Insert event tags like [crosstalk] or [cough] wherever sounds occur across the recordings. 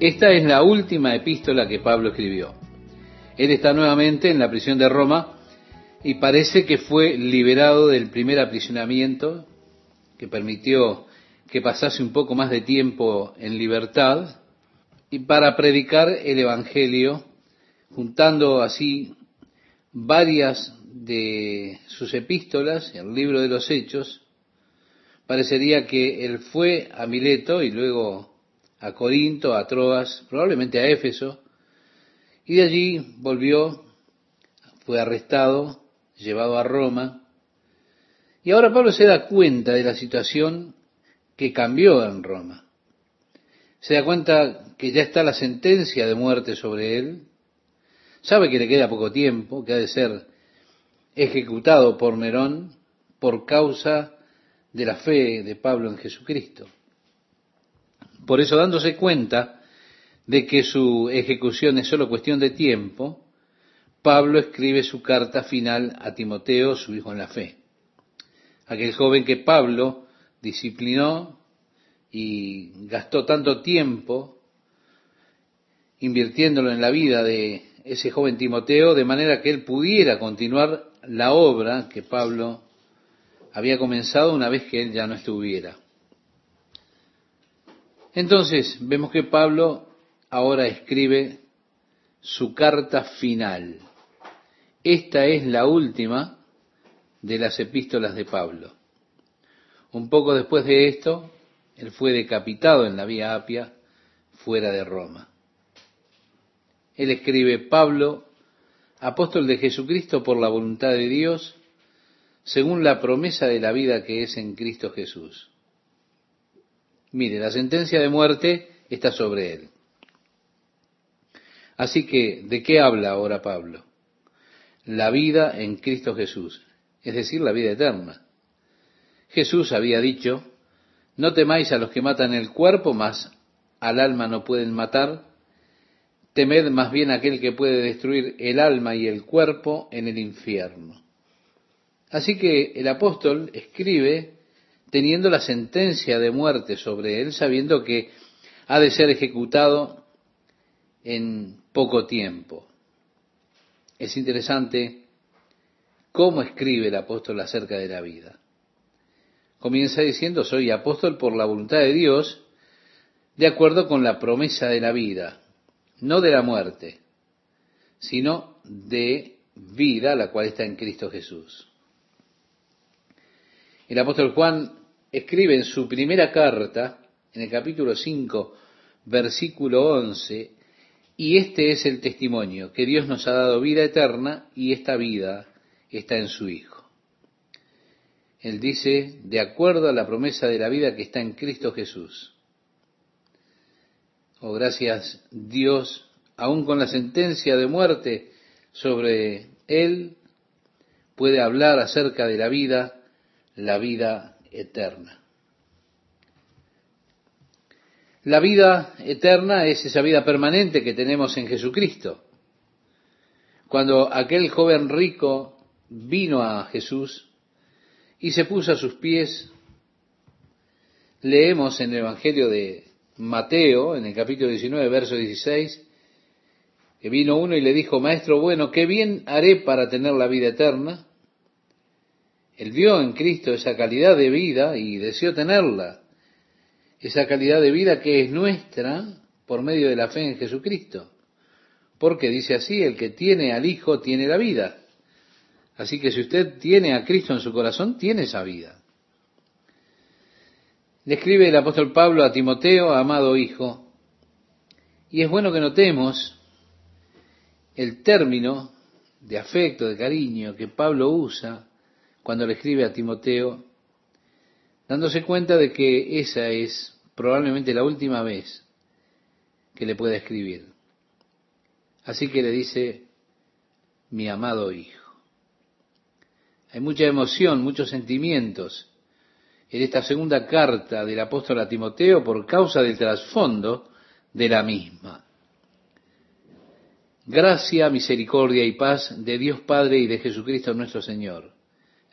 Esta es la última epístola que Pablo escribió. Él está nuevamente en la prisión de Roma y parece que fue liberado del primer aprisionamiento que permitió que pasase un poco más de tiempo en libertad y para predicar el Evangelio, juntando así varias de sus epístolas, el libro de los Hechos, parecería que él fue a Mileto y luego a Corinto, a Troas, probablemente a Éfeso, y de allí volvió, fue arrestado, llevado a Roma, y ahora Pablo se da cuenta de la situación que cambió en Roma. Se da cuenta que ya está la sentencia de muerte sobre él, sabe que le queda poco tiempo, que ha de ser ejecutado por Nerón por causa de la fe de Pablo en Jesucristo. Por eso, dándose cuenta de que su ejecución es solo cuestión de tiempo, Pablo escribe su carta final a Timoteo, su hijo en la fe. Aquel joven que Pablo disciplinó y gastó tanto tiempo invirtiéndolo en la vida de ese joven Timoteo, de manera que él pudiera continuar la obra que Pablo había comenzado una vez que él ya no estuviera. Entonces vemos que Pablo ahora escribe su carta final. Esta es la última de las epístolas de Pablo. Un poco después de esto, él fue decapitado en la vía Apia, fuera de Roma. Él escribe, Pablo, apóstol de Jesucristo por la voluntad de Dios, según la promesa de la vida que es en Cristo Jesús. Mire, la sentencia de muerte está sobre él. Así que, ¿de qué habla ahora Pablo? La vida en Cristo Jesús, es decir, la vida eterna. Jesús había dicho, no temáis a los que matan el cuerpo, mas al alma no pueden matar, temed más bien aquel que puede destruir el alma y el cuerpo en el infierno. Así que el apóstol escribe teniendo la sentencia de muerte sobre él, sabiendo que ha de ser ejecutado en poco tiempo. Es interesante cómo escribe el apóstol acerca de la vida. Comienza diciendo, soy apóstol por la voluntad de Dios, de acuerdo con la promesa de la vida, no de la muerte, sino de vida, la cual está en Cristo Jesús. El apóstol Juan escribe en su primera carta, en el capítulo 5, versículo 11, y este es el testimonio, que Dios nos ha dado vida eterna y esta vida está en su Hijo. Él dice, de acuerdo a la promesa de la vida que está en Cristo Jesús. Oh, gracias Dios, aún con la sentencia de muerte sobre Él, puede hablar acerca de la vida la vida eterna. La vida eterna es esa vida permanente que tenemos en Jesucristo. Cuando aquel joven rico vino a Jesús y se puso a sus pies, leemos en el Evangelio de Mateo, en el capítulo 19, verso 16, que vino uno y le dijo, Maestro bueno, ¿qué bien haré para tener la vida eterna? Él vio en Cristo esa calidad de vida y deseó tenerla. Esa calidad de vida que es nuestra por medio de la fe en Jesucristo. Porque dice así, el que tiene al Hijo tiene la vida. Así que si usted tiene a Cristo en su corazón, tiene esa vida. Le escribe el apóstol Pablo a Timoteo, amado hijo, y es bueno que notemos el término de afecto, de cariño que Pablo usa cuando le escribe a Timoteo, dándose cuenta de que esa es probablemente la última vez que le pueda escribir. Así que le dice, mi amado hijo. Hay mucha emoción, muchos sentimientos en esta segunda carta del apóstol a Timoteo por causa del trasfondo de la misma. Gracia, misericordia y paz de Dios Padre y de Jesucristo nuestro Señor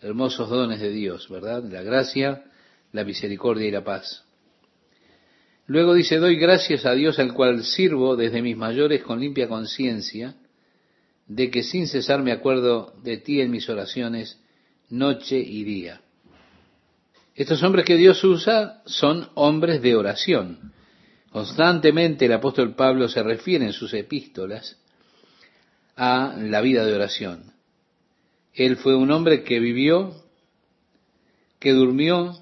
hermosos dones de Dios, ¿verdad? La gracia, la misericordia y la paz. Luego dice, doy gracias a Dios al cual sirvo desde mis mayores con limpia conciencia, de que sin cesar me acuerdo de ti en mis oraciones noche y día. Estos hombres que Dios usa son hombres de oración. Constantemente el apóstol Pablo se refiere en sus epístolas a la vida de oración. Él fue un hombre que vivió, que durmió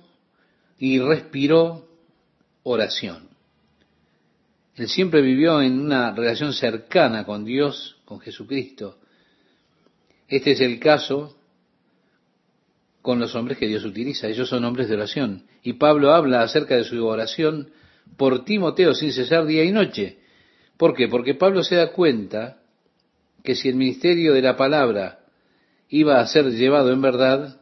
y respiró oración. Él siempre vivió en una relación cercana con Dios, con Jesucristo. Este es el caso con los hombres que Dios utiliza. Ellos son hombres de oración. Y Pablo habla acerca de su oración por Timoteo sin cesar día y noche. ¿Por qué? Porque Pablo se da cuenta que si el ministerio de la palabra iba a ser llevado en verdad,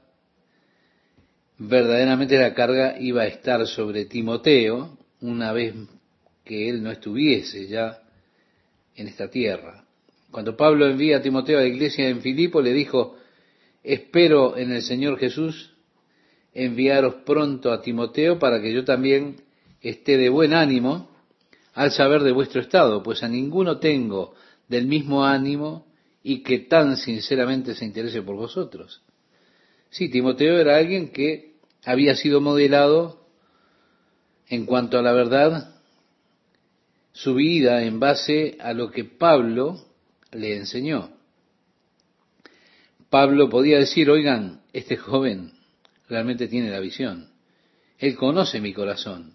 verdaderamente la carga iba a estar sobre Timoteo una vez que él no estuviese ya en esta tierra. Cuando Pablo envía a Timoteo a la iglesia en Filipo, le dijo, espero en el Señor Jesús enviaros pronto a Timoteo para que yo también esté de buen ánimo al saber de vuestro estado, pues a ninguno tengo del mismo ánimo y que tan sinceramente se interese por vosotros. Sí, Timoteo era alguien que había sido modelado en cuanto a la verdad, su vida en base a lo que Pablo le enseñó. Pablo podía decir, oigan, este joven realmente tiene la visión. Él conoce mi corazón.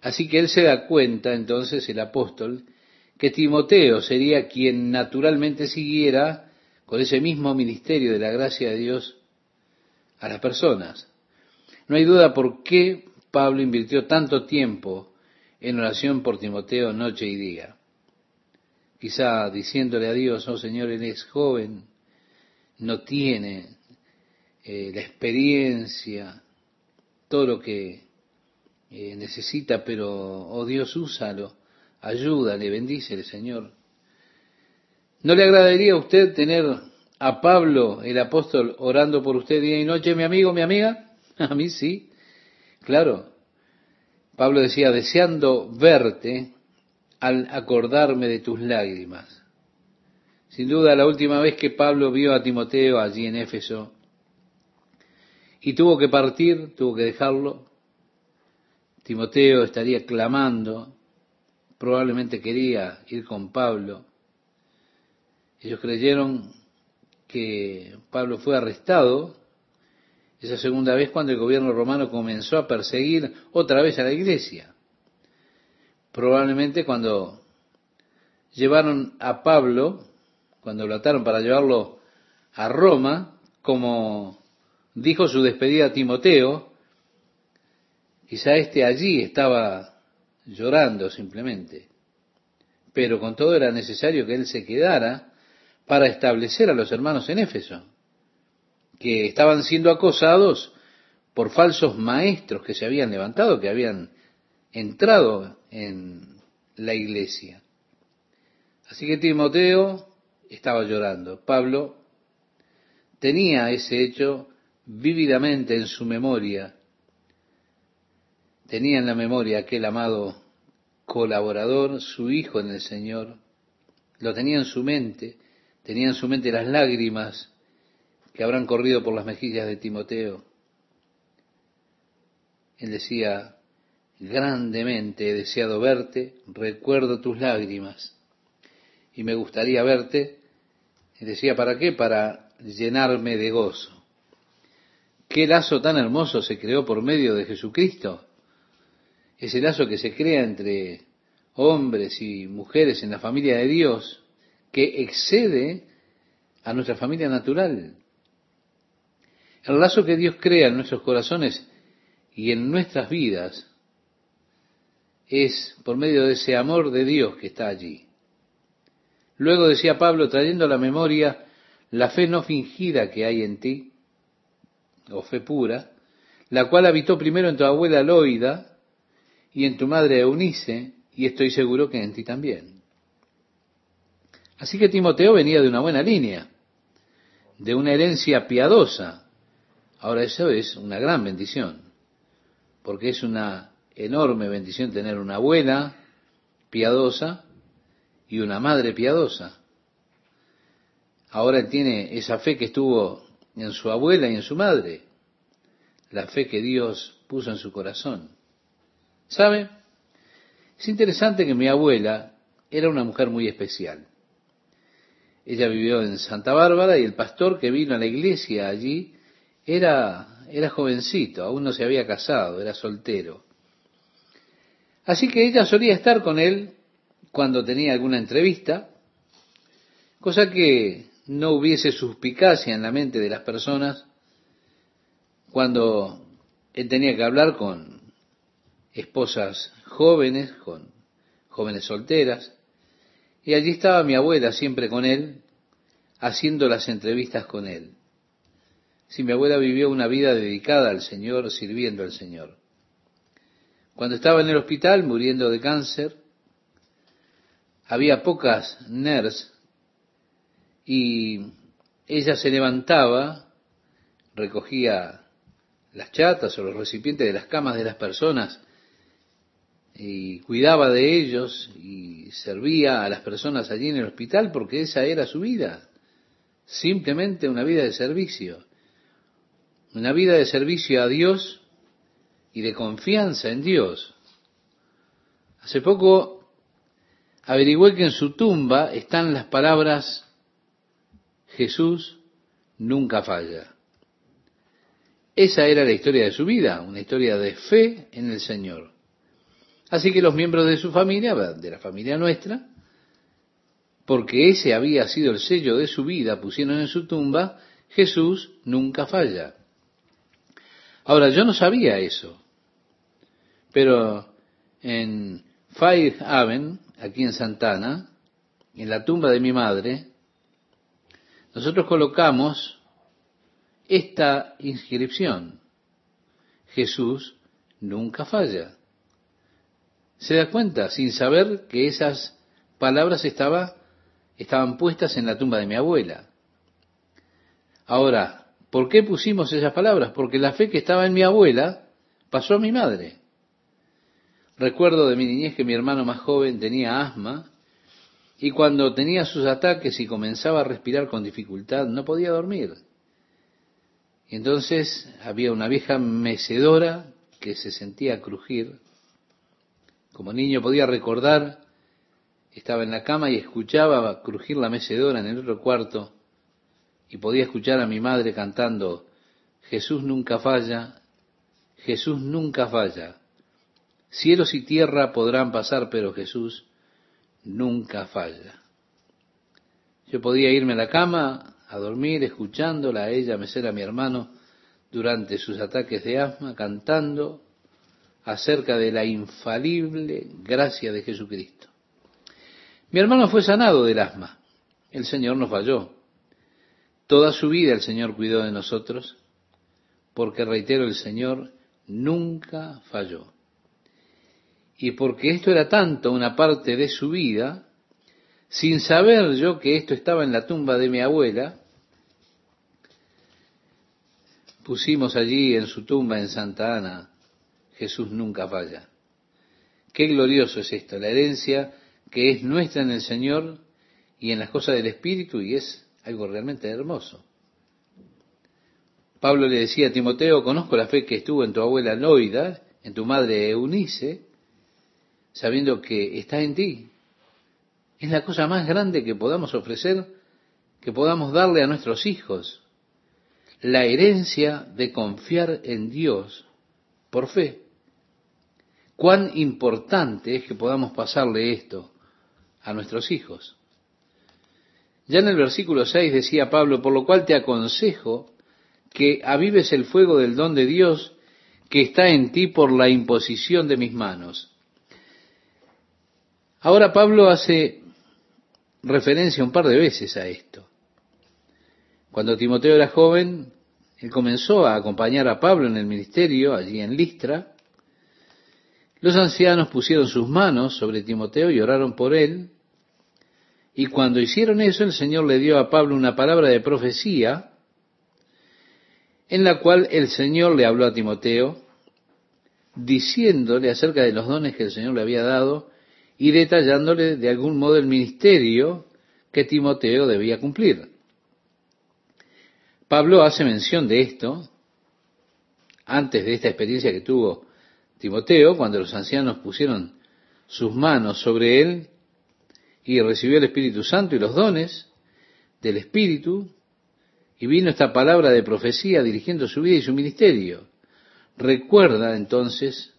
Así que él se da cuenta, entonces, el apóstol, que Timoteo sería quien naturalmente siguiera con ese mismo ministerio de la gracia de Dios a las personas. No hay duda por qué Pablo invirtió tanto tiempo en oración por Timoteo noche y día. Quizá diciéndole a Dios, oh Señor, él es joven, no tiene eh, la experiencia, todo lo que eh, necesita, pero, oh Dios, úsalo ayúdale, bendícele, Señor. ¿No le agradaría a usted tener a Pablo, el apóstol, orando por usted día y noche, mi amigo, mi amiga? [laughs] A mí sí, claro. Pablo decía, deseando verte al acordarme de tus lágrimas. Sin duda, la última vez que Pablo vio a Timoteo allí en Éfeso y tuvo que partir, tuvo que dejarlo, Timoteo estaría clamando probablemente quería ir con Pablo. Ellos creyeron que Pablo fue arrestado esa segunda vez cuando el gobierno romano comenzó a perseguir otra vez a la iglesia. Probablemente cuando llevaron a Pablo, cuando lo ataron para llevarlo a Roma, como dijo su despedida a Timoteo, quizá este allí estaba llorando simplemente. Pero con todo era necesario que él se quedara para establecer a los hermanos en Éfeso, que estaban siendo acosados por falsos maestros que se habían levantado, que habían entrado en la iglesia. Así que Timoteo estaba llorando. Pablo tenía ese hecho vívidamente en su memoria tenía en la memoria aquel amado colaborador, su hijo en el Señor, lo tenía en su mente, tenía en su mente las lágrimas que habrán corrido por las mejillas de Timoteo. Él decía, grandemente he deseado verte, recuerdo tus lágrimas y me gustaría verte. Y decía, ¿para qué? Para llenarme de gozo. Qué lazo tan hermoso se creó por medio de Jesucristo ese lazo que se crea entre hombres y mujeres en la familia de Dios, que excede a nuestra familia natural. El lazo que Dios crea en nuestros corazones y en nuestras vidas es por medio de ese amor de Dios que está allí. Luego decía Pablo, trayendo a la memoria la fe no fingida que hay en ti, o fe pura, la cual habitó primero en tu abuela Loida y en tu madre Eunice, y estoy seguro que en ti también. Así que Timoteo venía de una buena línea, de una herencia piadosa. Ahora eso es una gran bendición, porque es una enorme bendición tener una abuela piadosa y una madre piadosa. Ahora él tiene esa fe que estuvo en su abuela y en su madre, la fe que Dios puso en su corazón. ¿Sabe? Es interesante que mi abuela era una mujer muy especial. Ella vivió en Santa Bárbara y el pastor que vino a la iglesia allí era, era jovencito, aún no se había casado, era soltero. Así que ella solía estar con él cuando tenía alguna entrevista, cosa que no hubiese suspicacia en la mente de las personas cuando él tenía que hablar con esposas jóvenes, con jóvenes solteras, y allí estaba mi abuela siempre con él, haciendo las entrevistas con él. Si mi abuela vivió una vida dedicada al Señor, sirviendo al Señor. Cuando estaba en el hospital muriendo de cáncer, había pocas NERS y ella se levantaba, recogía las chatas o los recipientes de las camas de las personas y cuidaba de ellos y servía a las personas allí en el hospital porque esa era su vida, simplemente una vida de servicio, una vida de servicio a Dios y de confianza en Dios. Hace poco averigüé que en su tumba están las palabras Jesús nunca falla. Esa era la historia de su vida, una historia de fe en el Señor. Así que los miembros de su familia, de la familia nuestra, porque ese había sido el sello de su vida, pusieron en su tumba, Jesús nunca falla. Ahora, yo no sabía eso, pero en Fire Haven, aquí en Santana, en la tumba de mi madre, nosotros colocamos esta inscripción. Jesús nunca falla. Se da cuenta, sin saber que esas palabras estaba, estaban puestas en la tumba de mi abuela. Ahora, ¿por qué pusimos esas palabras? Porque la fe que estaba en mi abuela pasó a mi madre. Recuerdo de mi niñez que mi hermano más joven tenía asma y cuando tenía sus ataques y comenzaba a respirar con dificultad, no podía dormir. Y entonces había una vieja mecedora que se sentía crujir como niño podía recordar, estaba en la cama y escuchaba crujir la mecedora en el otro cuarto y podía escuchar a mi madre cantando, Jesús nunca falla, Jesús nunca falla. Cielos y tierra podrán pasar, pero Jesús nunca falla. Yo podía irme a la cama a dormir escuchándola a ella mecer a mi hermano durante sus ataques de asma, cantando acerca de la infalible gracia de Jesucristo. Mi hermano fue sanado del asma. El Señor nos falló. Toda su vida el Señor cuidó de nosotros, porque reitero, el Señor nunca falló. Y porque esto era tanto una parte de su vida, sin saber yo que esto estaba en la tumba de mi abuela, pusimos allí en su tumba en Santa Ana Jesús nunca falla. Qué glorioso es esto, la herencia que es nuestra en el Señor y en las cosas del Espíritu y es algo realmente hermoso. Pablo le decía a Timoteo, conozco la fe que estuvo en tu abuela Loida, en tu madre Eunice, sabiendo que está en ti. Es la cosa más grande que podamos ofrecer, que podamos darle a nuestros hijos, la herencia de confiar en Dios por fe cuán importante es que podamos pasarle esto a nuestros hijos. Ya en el versículo 6 decía Pablo, por lo cual te aconsejo que avives el fuego del don de Dios que está en ti por la imposición de mis manos. Ahora Pablo hace referencia un par de veces a esto. Cuando Timoteo era joven, él comenzó a acompañar a Pablo en el ministerio allí en Listra, los ancianos pusieron sus manos sobre Timoteo y oraron por él. Y cuando hicieron eso, el Señor le dio a Pablo una palabra de profecía en la cual el Señor le habló a Timoteo, diciéndole acerca de los dones que el Señor le había dado y detallándole de algún modo el ministerio que Timoteo debía cumplir. Pablo hace mención de esto antes de esta experiencia que tuvo Timoteo, cuando los ancianos pusieron sus manos sobre él y recibió el Espíritu Santo y los dones del Espíritu, y vino esta palabra de profecía dirigiendo su vida y su ministerio. Recuerda entonces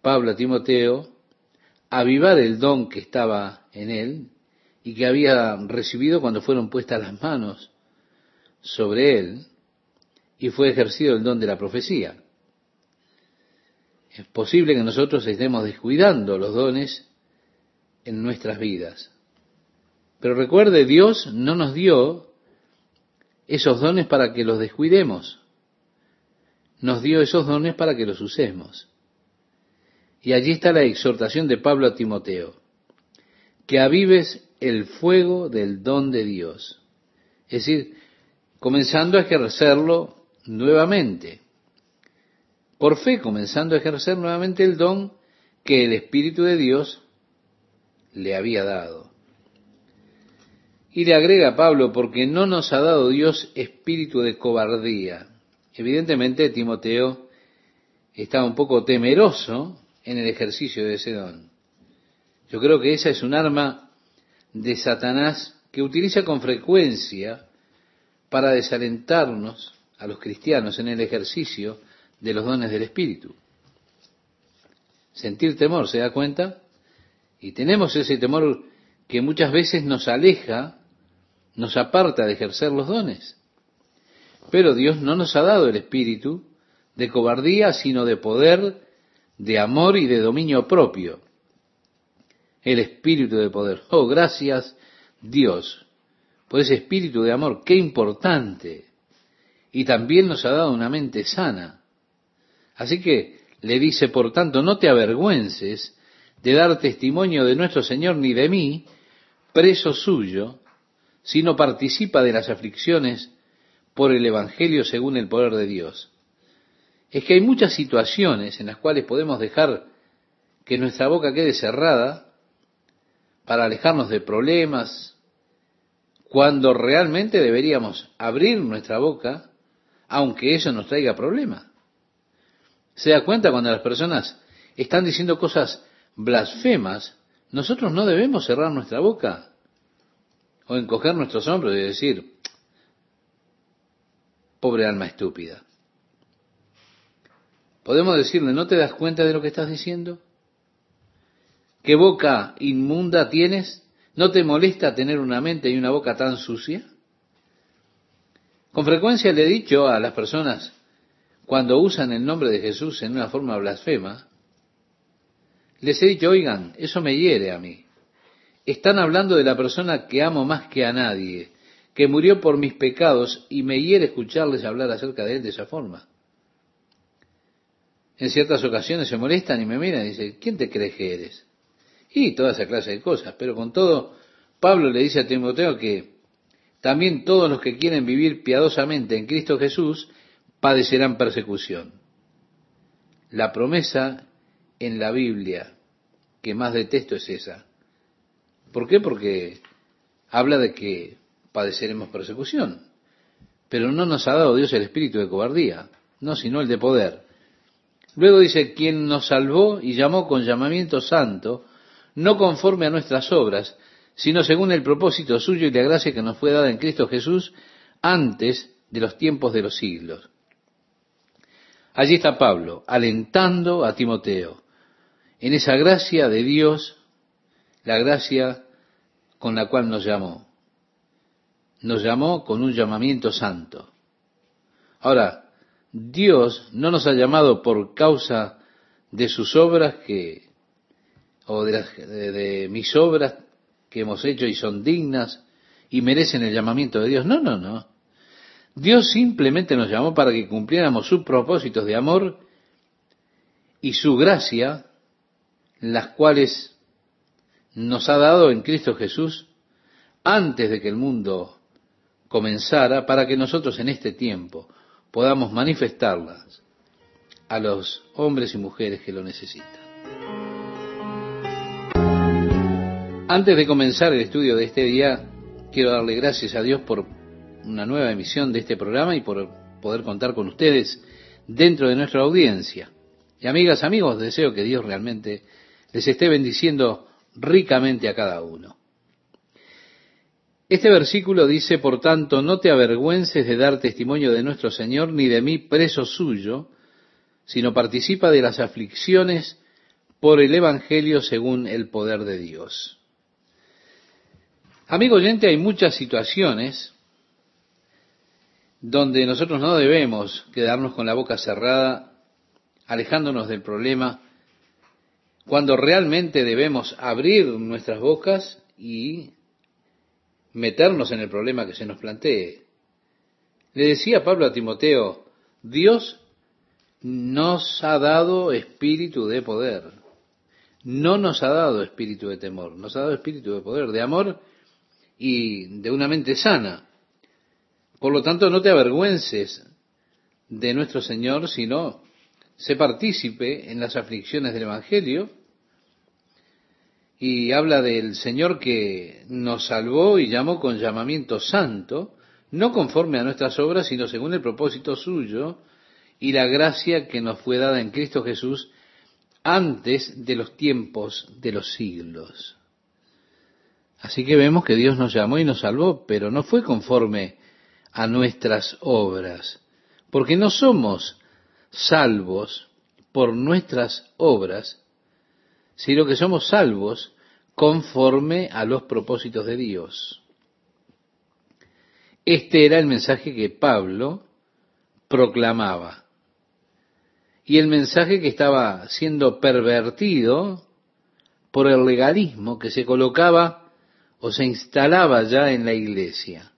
Pablo a Timoteo avivar el don que estaba en él y que había recibido cuando fueron puestas las manos sobre él y fue ejercido el don de la profecía. Es posible que nosotros estemos descuidando los dones en nuestras vidas. Pero recuerde, Dios no nos dio esos dones para que los descuidemos. Nos dio esos dones para que los usemos. Y allí está la exhortación de Pablo a Timoteo, que avives el fuego del don de Dios. Es decir, comenzando a ejercerlo nuevamente. Por fe, comenzando a ejercer nuevamente el don que el Espíritu de Dios le había dado. Y le agrega Pablo, porque no nos ha dado Dios espíritu de cobardía. Evidentemente Timoteo estaba un poco temeroso en el ejercicio de ese don. Yo creo que esa es un arma de Satanás que utiliza con frecuencia para desalentarnos a los cristianos en el ejercicio de los dones del Espíritu. Sentir temor, ¿se da cuenta? Y tenemos ese temor que muchas veces nos aleja nos aparta de ejercer los dones. Pero Dios no nos ha dado el espíritu de cobardía, sino de poder, de amor y de dominio propio. El espíritu de poder. Oh, gracias Dios por ese espíritu de amor. Qué importante. Y también nos ha dado una mente sana. Así que le dice, por tanto, no te avergüences de dar testimonio de nuestro Señor ni de mí, preso suyo, sino participa de las aflicciones por el Evangelio según el poder de Dios. Es que hay muchas situaciones en las cuales podemos dejar que nuestra boca quede cerrada para alejarnos de problemas, cuando realmente deberíamos abrir nuestra boca, aunque eso nos traiga problemas. ¿Se da cuenta cuando las personas están diciendo cosas blasfemas? Nosotros no debemos cerrar nuestra boca o encoger nuestros hombros y decir, pobre alma estúpida. Podemos decirle, ¿no te das cuenta de lo que estás diciendo? ¿Qué boca inmunda tienes? ¿No te molesta tener una mente y una boca tan sucia? Con frecuencia le he dicho a las personas, cuando usan el nombre de Jesús en una forma blasfema, les he dicho, oigan, eso me hiere a mí. Están hablando de la persona que amo más que a nadie, que murió por mis pecados y me hiere escucharles hablar acerca de él de esa forma. En ciertas ocasiones se molestan y me miran y dicen, ¿quién te crees que eres? Y toda esa clase de cosas. Pero con todo, Pablo le dice a Timoteo que también todos los que quieren vivir piadosamente en Cristo Jesús padecerán persecución. La promesa en la Biblia que más detesto es esa. ¿Por qué? Porque habla de que padeceremos persecución. Pero no nos ha dado Dios el espíritu de cobardía, no, sino el de poder. Luego dice, quien nos salvó y llamó con llamamiento santo, no conforme a nuestras obras, sino según el propósito suyo y la gracia que nos fue dada en Cristo Jesús antes de los tiempos de los siglos. Allí está Pablo, alentando a Timoteo en esa gracia de Dios la gracia con la cual nos llamó. Nos llamó con un llamamiento santo. Ahora, Dios no nos ha llamado por causa de sus obras que, o de, de mis obras que hemos hecho y son dignas y merecen el llamamiento de Dios. No, no, no. Dios simplemente nos llamó para que cumpliéramos sus propósitos de amor y su gracia, las cuales nos ha dado en Cristo Jesús antes de que el mundo comenzara para que nosotros en este tiempo podamos manifestarlas a los hombres y mujeres que lo necesitan. Antes de comenzar el estudio de este día, quiero darle gracias a Dios por una nueva emisión de este programa y por poder contar con ustedes dentro de nuestra audiencia. Y amigas, amigos, deseo que Dios realmente les esté bendiciendo ricamente a cada uno. Este versículo dice, por tanto, no te avergüences de dar testimonio de nuestro Señor, ni de mí preso suyo, sino participa de las aflicciones por el Evangelio según el poder de Dios. Amigo oyente, hay muchas situaciones donde nosotros no debemos quedarnos con la boca cerrada, alejándonos del problema, cuando realmente debemos abrir nuestras bocas y meternos en el problema que se nos plantee. Le decía Pablo a Timoteo, Dios nos ha dado espíritu de poder, no nos ha dado espíritu de temor, nos ha dado espíritu de poder, de amor y de una mente sana. Por lo tanto, no te avergüences de nuestro Señor, sino sé partícipe en las aflicciones del Evangelio y habla del Señor que nos salvó y llamó con llamamiento santo, no conforme a nuestras obras, sino según el propósito suyo y la gracia que nos fue dada en Cristo Jesús antes de los tiempos de los siglos. Así que vemos que Dios nos llamó y nos salvó, pero no fue conforme a nuestras obras, porque no somos salvos por nuestras obras, sino que somos salvos conforme a los propósitos de Dios. Este era el mensaje que Pablo proclamaba. Y el mensaje que estaba siendo pervertido por el legalismo que se colocaba o se instalaba ya en la iglesia.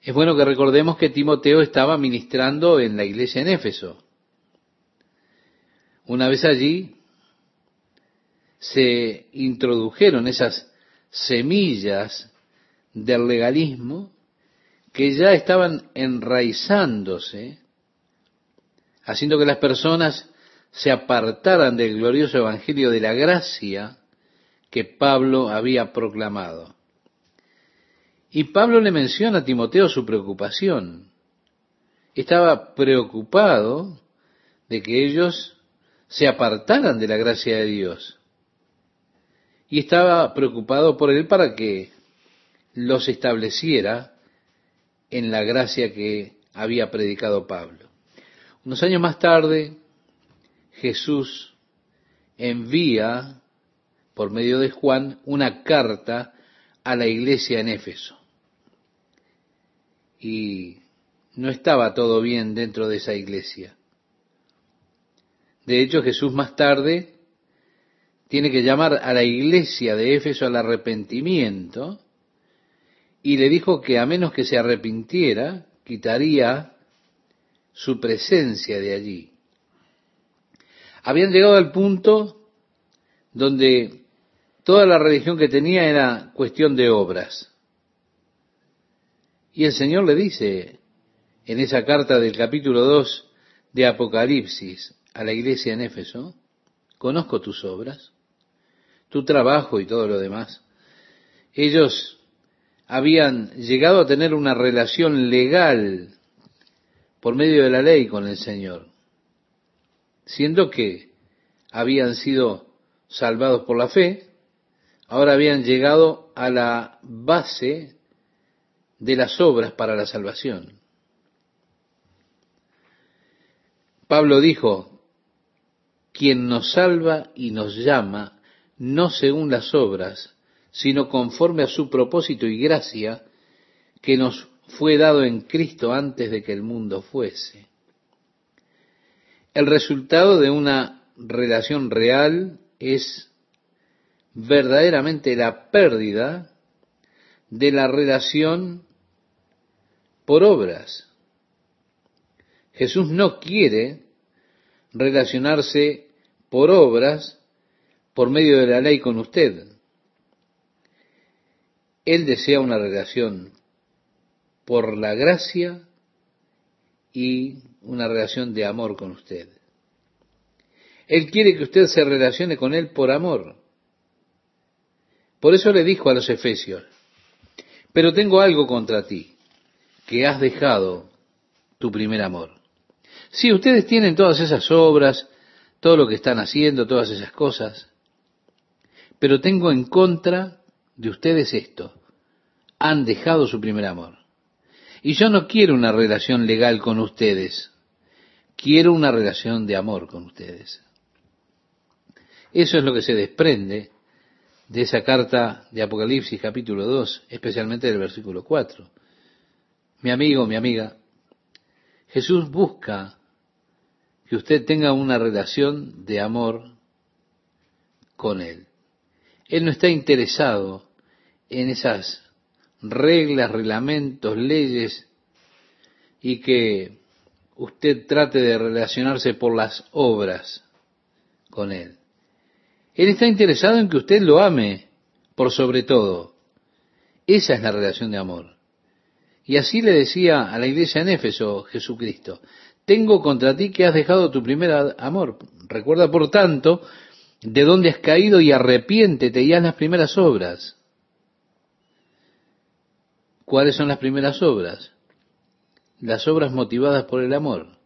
Es bueno que recordemos que Timoteo estaba ministrando en la iglesia en Éfeso. Una vez allí se introdujeron esas semillas del legalismo que ya estaban enraizándose, haciendo que las personas se apartaran del glorioso evangelio de la gracia que Pablo había proclamado. Y Pablo le menciona a Timoteo su preocupación. Estaba preocupado de que ellos se apartaran de la gracia de Dios. Y estaba preocupado por él para que los estableciera en la gracia que había predicado Pablo. Unos años más tarde, Jesús envía por medio de Juan una carta a la iglesia en Éfeso. Y no estaba todo bien dentro de esa iglesia. De hecho, Jesús más tarde tiene que llamar a la iglesia de Éfeso al arrepentimiento y le dijo que a menos que se arrepintiera, quitaría su presencia de allí. Habían llegado al punto donde Toda la religión que tenía era cuestión de obras. Y el Señor le dice en esa carta del capítulo 2 de Apocalipsis a la iglesia en Éfeso, conozco tus obras, tu trabajo y todo lo demás. Ellos habían llegado a tener una relación legal por medio de la ley con el Señor, siendo que habían sido salvados por la fe, ahora habían llegado a la base de las obras para la salvación. Pablo dijo, quien nos salva y nos llama, no según las obras, sino conforme a su propósito y gracia que nos fue dado en Cristo antes de que el mundo fuese. El resultado de una relación real es verdaderamente la pérdida de la relación por obras. Jesús no quiere relacionarse por obras por medio de la ley con usted. Él desea una relación por la gracia y una relación de amor con usted. Él quiere que usted se relacione con Él por amor. Por eso le dijo a los efesios, pero tengo algo contra ti, que has dejado tu primer amor. Si ustedes tienen todas esas obras, todo lo que están haciendo, todas esas cosas, pero tengo en contra de ustedes esto, han dejado su primer amor. Y yo no quiero una relación legal con ustedes, quiero una relación de amor con ustedes. Eso es lo que se desprende de esa carta de Apocalipsis capítulo 2, especialmente del versículo 4. Mi amigo, mi amiga, Jesús busca que usted tenga una relación de amor con Él. Él no está interesado en esas reglas, reglamentos, leyes y que usted trate de relacionarse por las obras con Él. Él está interesado en que usted lo ame por sobre todo. Esa es la relación de amor. Y así le decía a la iglesia en Éfeso Jesucristo, tengo contra ti que has dejado tu primer amor. Recuerda, por tanto, de dónde has caído y arrepiéntete y haz las primeras obras. ¿Cuáles son las primeras obras? Las obras motivadas por el amor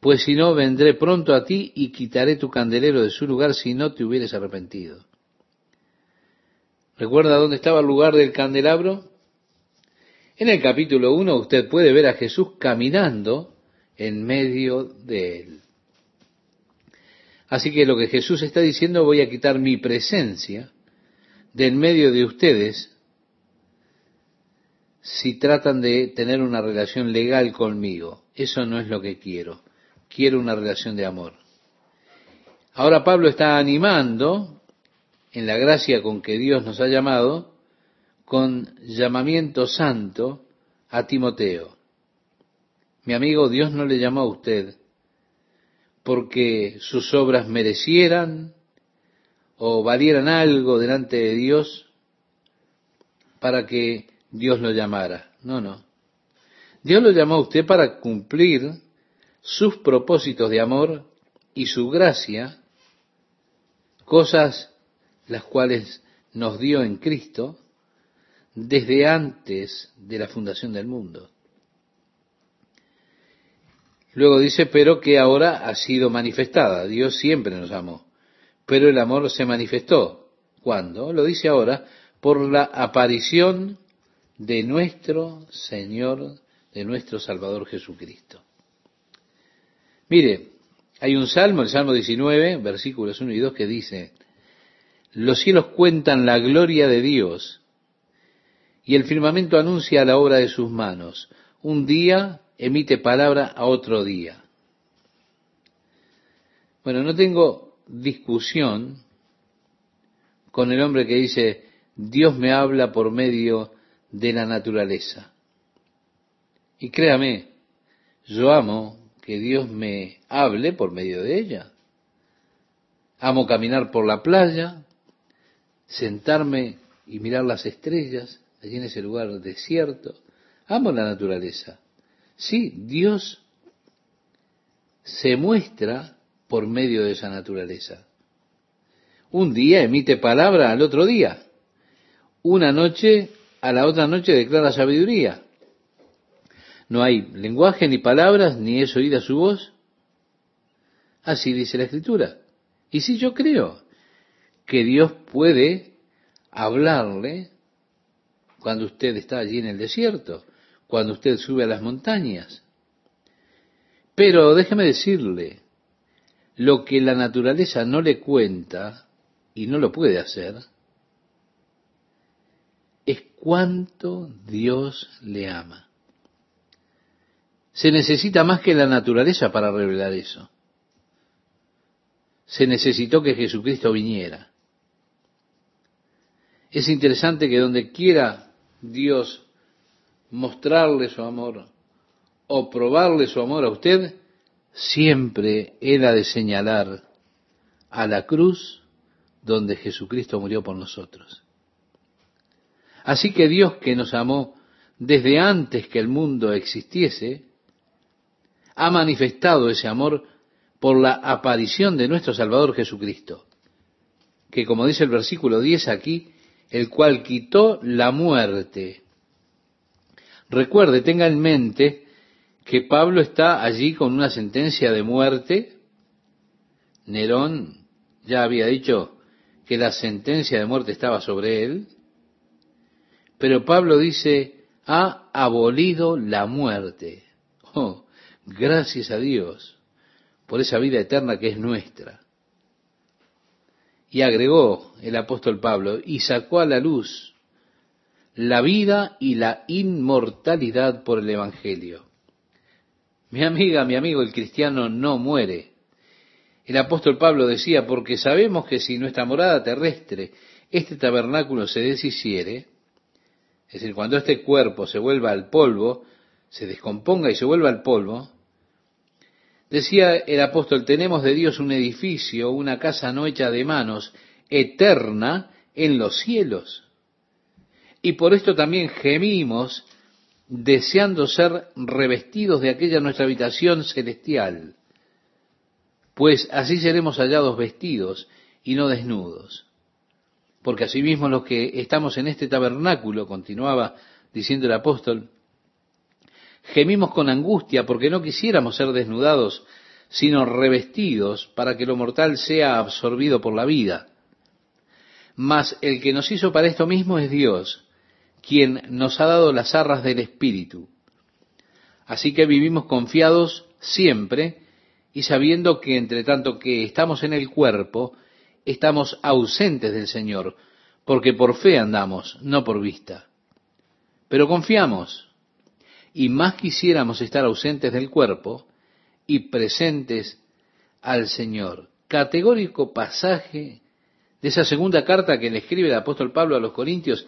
pues si no, vendré pronto a ti y quitaré tu candelero de su lugar si no te hubieres arrepentido. ¿Recuerda dónde estaba el lugar del candelabro? En el capítulo 1 usted puede ver a Jesús caminando en medio de él. Así que lo que Jesús está diciendo, voy a quitar mi presencia de en medio de ustedes si tratan de tener una relación legal conmigo. Eso no es lo que quiero quiero una relación de amor. Ahora Pablo está animando en la gracia con que Dios nos ha llamado, con llamamiento santo a Timoteo. Mi amigo, Dios no le llamó a usted porque sus obras merecieran o valieran algo delante de Dios para que Dios lo llamara. No, no. Dios lo llamó a usted para cumplir sus propósitos de amor y su gracia, cosas las cuales nos dio en Cristo desde antes de la fundación del mundo. Luego dice, pero que ahora ha sido manifestada. Dios siempre nos amó, pero el amor se manifestó. ¿Cuándo? Lo dice ahora, por la aparición de nuestro Señor, de nuestro Salvador Jesucristo. Mire, hay un salmo, el Salmo 19, versículos 1 y 2, que dice, los cielos cuentan la gloria de Dios y el firmamento anuncia la obra de sus manos. Un día emite palabra a otro día. Bueno, no tengo discusión con el hombre que dice, Dios me habla por medio de la naturaleza. Y créame, yo amo que Dios me hable por medio de ella. Amo caminar por la playa, sentarme y mirar las estrellas allí en ese lugar desierto. Amo la naturaleza. Sí, Dios se muestra por medio de esa naturaleza. Un día emite palabra al otro día. Una noche a la otra noche declara sabiduría. No hay lenguaje ni palabras, ni es oída su voz. Así dice la escritura. Y si yo creo que Dios puede hablarle cuando usted está allí en el desierto, cuando usted sube a las montañas. Pero déjeme decirle, lo que la naturaleza no le cuenta y no lo puede hacer, es cuánto Dios le ama. Se necesita más que la naturaleza para revelar eso. Se necesitó que Jesucristo viniera. Es interesante que donde quiera Dios mostrarle su amor o probarle su amor a usted, siempre Él ha de señalar a la cruz donde Jesucristo murió por nosotros. Así que Dios que nos amó desde antes que el mundo existiese, ha manifestado ese amor por la aparición de nuestro Salvador Jesucristo, que como dice el versículo 10 aquí, el cual quitó la muerte. Recuerde, tenga en mente que Pablo está allí con una sentencia de muerte. Nerón ya había dicho que la sentencia de muerte estaba sobre él. Pero Pablo dice, ha abolido la muerte. Oh, gracias a Dios por esa vida eterna que es nuestra. Y agregó el apóstol Pablo, y sacó a la luz la vida y la inmortalidad por el Evangelio. Mi amiga, mi amigo, el cristiano no muere. El apóstol Pablo decía, porque sabemos que si nuestra morada terrestre, este tabernáculo se deshiciere, es decir, cuando este cuerpo se vuelva al polvo, se descomponga y se vuelva al polvo, decía el apóstol, tenemos de Dios un edificio, una casa no hecha de manos, eterna en los cielos. Y por esto también gemimos deseando ser revestidos de aquella nuestra habitación celestial, pues así seremos hallados vestidos y no desnudos. Porque asimismo los que estamos en este tabernáculo, continuaba diciendo el apóstol, gemimos con angustia porque no quisiéramos ser desnudados, sino revestidos para que lo mortal sea absorbido por la vida. Mas el que nos hizo para esto mismo es Dios, quien nos ha dado las arras del Espíritu. Así que vivimos confiados siempre y sabiendo que entre tanto que estamos en el cuerpo, estamos ausentes del Señor, porque por fe andamos, no por vista. Pero confiamos, y más quisiéramos estar ausentes del cuerpo y presentes al Señor. Categórico pasaje de esa segunda carta que le escribe el apóstol Pablo a los Corintios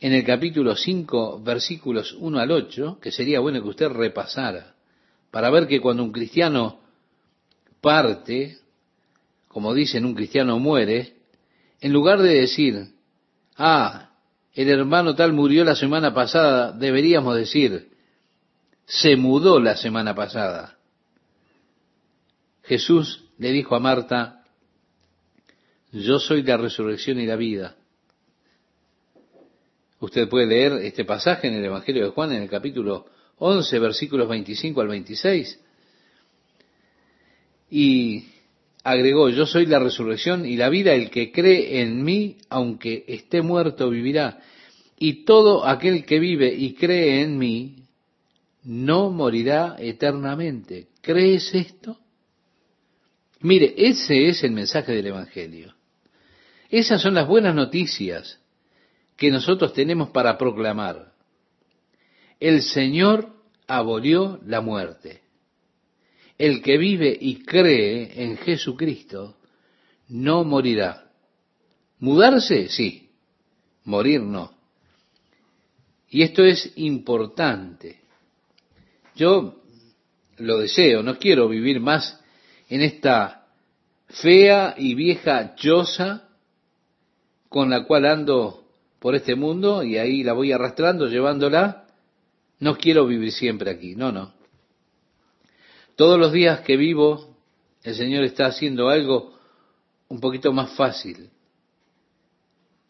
en el capítulo 5, versículos 1 al 8, que sería bueno que usted repasara, para ver que cuando un cristiano parte, como dicen, un cristiano muere, en lugar de decir, ah, el hermano tal murió la semana pasada, deberíamos decir, se mudó la semana pasada. Jesús le dijo a Marta, yo soy la resurrección y la vida. Usted puede leer este pasaje en el Evangelio de Juan en el capítulo 11, versículos 25 al 26. Y agregó, yo soy la resurrección y la vida, el que cree en mí, aunque esté muerto, vivirá. Y todo aquel que vive y cree en mí, no morirá eternamente. ¿Crees esto? Mire, ese es el mensaje del Evangelio. Esas son las buenas noticias que nosotros tenemos para proclamar. El Señor abolió la muerte. El que vive y cree en Jesucristo no morirá. ¿Mudarse? Sí. Morir no. Y esto es importante. Yo lo deseo, no quiero vivir más en esta fea y vieja choza con la cual ando por este mundo y ahí la voy arrastrando, llevándola. No quiero vivir siempre aquí, no, no. Todos los días que vivo, el Señor está haciendo algo un poquito más fácil.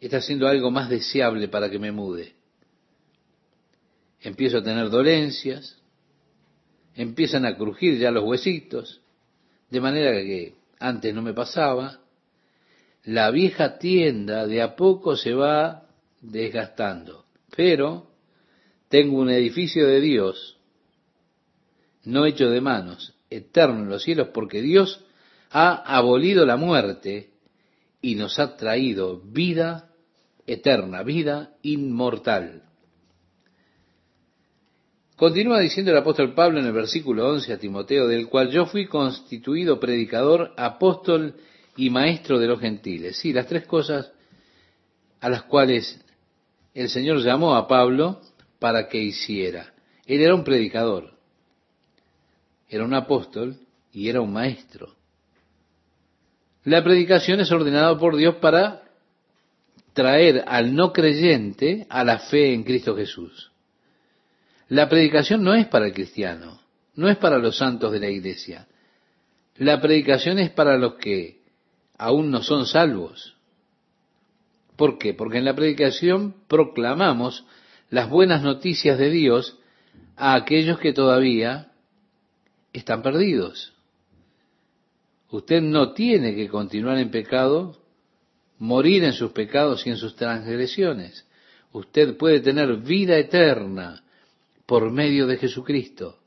Está haciendo algo más deseable para que me mude. Empiezo a tener dolencias, empiezan a crujir ya los huesitos, de manera que antes no me pasaba. La vieja tienda de a poco se va desgastando. Pero tengo un edificio de Dios, no hecho de manos, eterno en los cielos, porque Dios ha abolido la muerte y nos ha traído vida eterna, vida inmortal. Continúa diciendo el apóstol Pablo en el versículo 11 a Timoteo, del cual yo fui constituido predicador, apóstol y maestro de los gentiles. Sí, las tres cosas a las cuales el Señor llamó a Pablo para que hiciera. Él era un predicador, era un apóstol y era un maestro. La predicación es ordenada por Dios para traer al no creyente a la fe en Cristo Jesús. La predicación no es para el cristiano, no es para los santos de la iglesia. La predicación es para los que aún no son salvos. ¿Por qué? Porque en la predicación proclamamos las buenas noticias de Dios a aquellos que todavía están perdidos. Usted no tiene que continuar en pecado, morir en sus pecados y en sus transgresiones. Usted puede tener vida eterna por medio de Jesucristo.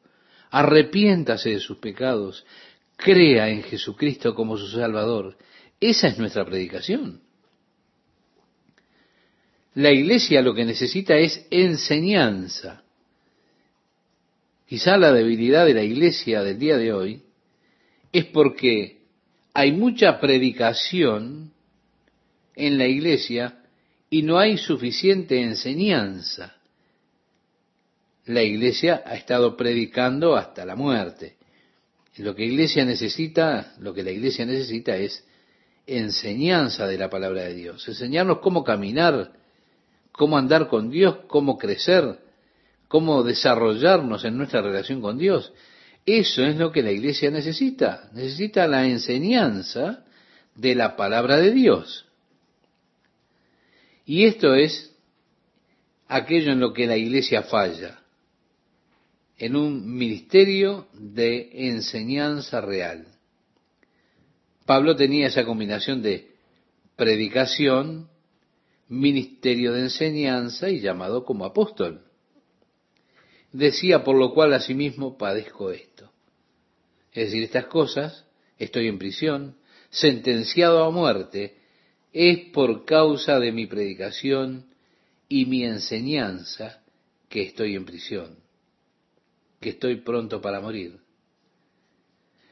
Arrepiéntase de sus pecados, crea en Jesucristo como su Salvador. Esa es nuestra predicación. La iglesia lo que necesita es enseñanza. Quizá la debilidad de la iglesia del día de hoy es porque hay mucha predicación en la iglesia y no hay suficiente enseñanza. La iglesia ha estado predicando hasta la muerte. Lo que iglesia necesita, lo que la iglesia necesita es enseñanza de la palabra de Dios, enseñarnos cómo caminar, cómo andar con Dios, cómo crecer, cómo desarrollarnos en nuestra relación con Dios. Eso es lo que la iglesia necesita. Necesita la enseñanza de la palabra de Dios. Y esto es aquello en lo que la iglesia falla, en un ministerio de enseñanza real. Pablo tenía esa combinación de predicación, ministerio de enseñanza y llamado como apóstol. Decía, por lo cual asimismo padezco esto. Es decir, estas cosas, estoy en prisión, sentenciado a muerte, es por causa de mi predicación y mi enseñanza que estoy en prisión, que estoy pronto para morir.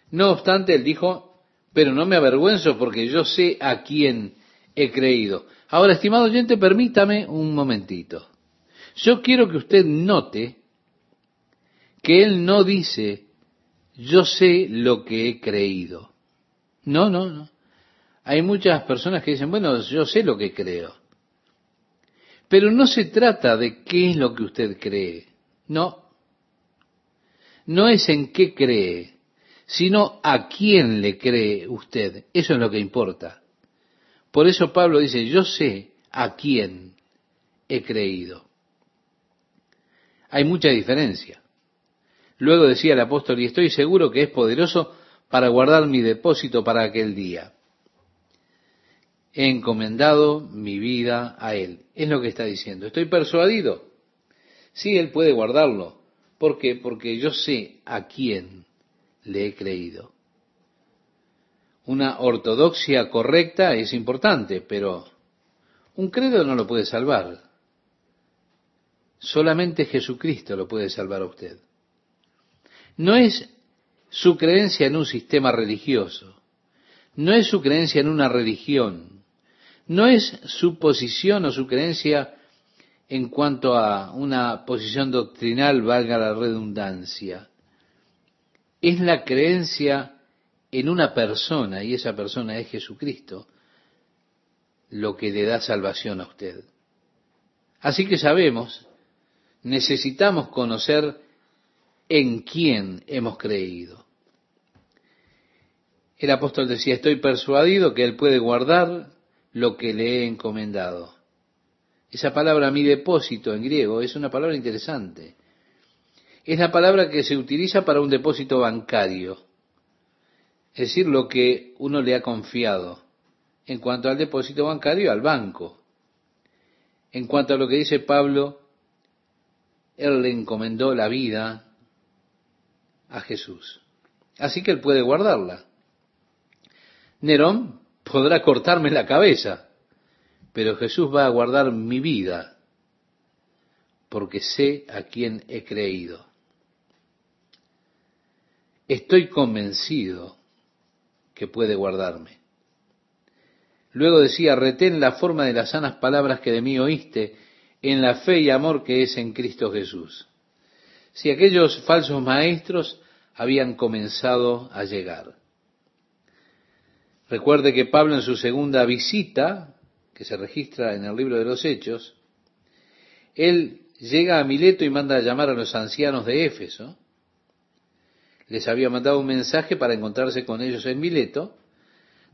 No obstante, él dijo, pero no me avergüenzo porque yo sé a quién he creído. Ahora, estimado oyente, permítame un momentito. Yo quiero que usted note que él no dice, yo sé lo que he creído. No, no, no. Hay muchas personas que dicen, bueno, yo sé lo que creo. Pero no se trata de qué es lo que usted cree. No. No es en qué cree, sino a quién le cree usted. Eso es lo que importa. Por eso Pablo dice, yo sé a quién he creído. Hay mucha diferencia. Luego decía el apóstol, y estoy seguro que es poderoso para guardar mi depósito para aquel día. He encomendado mi vida a Él. Es lo que está diciendo. Estoy persuadido. Sí, Él puede guardarlo. ¿Por qué? Porque yo sé a quién le he creído. Una ortodoxia correcta es importante, pero un credo no lo puede salvar. Solamente Jesucristo lo puede salvar a usted. No es su creencia en un sistema religioso, no es su creencia en una religión, no es su posición o su creencia en cuanto a una posición doctrinal, valga la redundancia. Es la creencia en una persona, y esa persona es Jesucristo, lo que le da salvación a usted. Así que sabemos, necesitamos conocer en quién hemos creído. El apóstol decía, estoy persuadido que Él puede guardar lo que le he encomendado. Esa palabra mi depósito en griego es una palabra interesante. Es la palabra que se utiliza para un depósito bancario. Es decir, lo que uno le ha confiado. En cuanto al depósito bancario, al banco. En cuanto a lo que dice Pablo, Él le encomendó la vida, a Jesús. Así que él puede guardarla. Nerón podrá cortarme la cabeza, pero Jesús va a guardar mi vida porque sé a quién he creído. Estoy convencido que puede guardarme. Luego decía, retén la forma de las sanas palabras que de mí oíste en la fe y amor que es en Cristo Jesús. Si aquellos falsos maestros habían comenzado a llegar. Recuerde que Pablo en su segunda visita, que se registra en el libro de los Hechos, él llega a Mileto y manda a llamar a los ancianos de Éfeso. Les había mandado un mensaje para encontrarse con ellos en Mileto,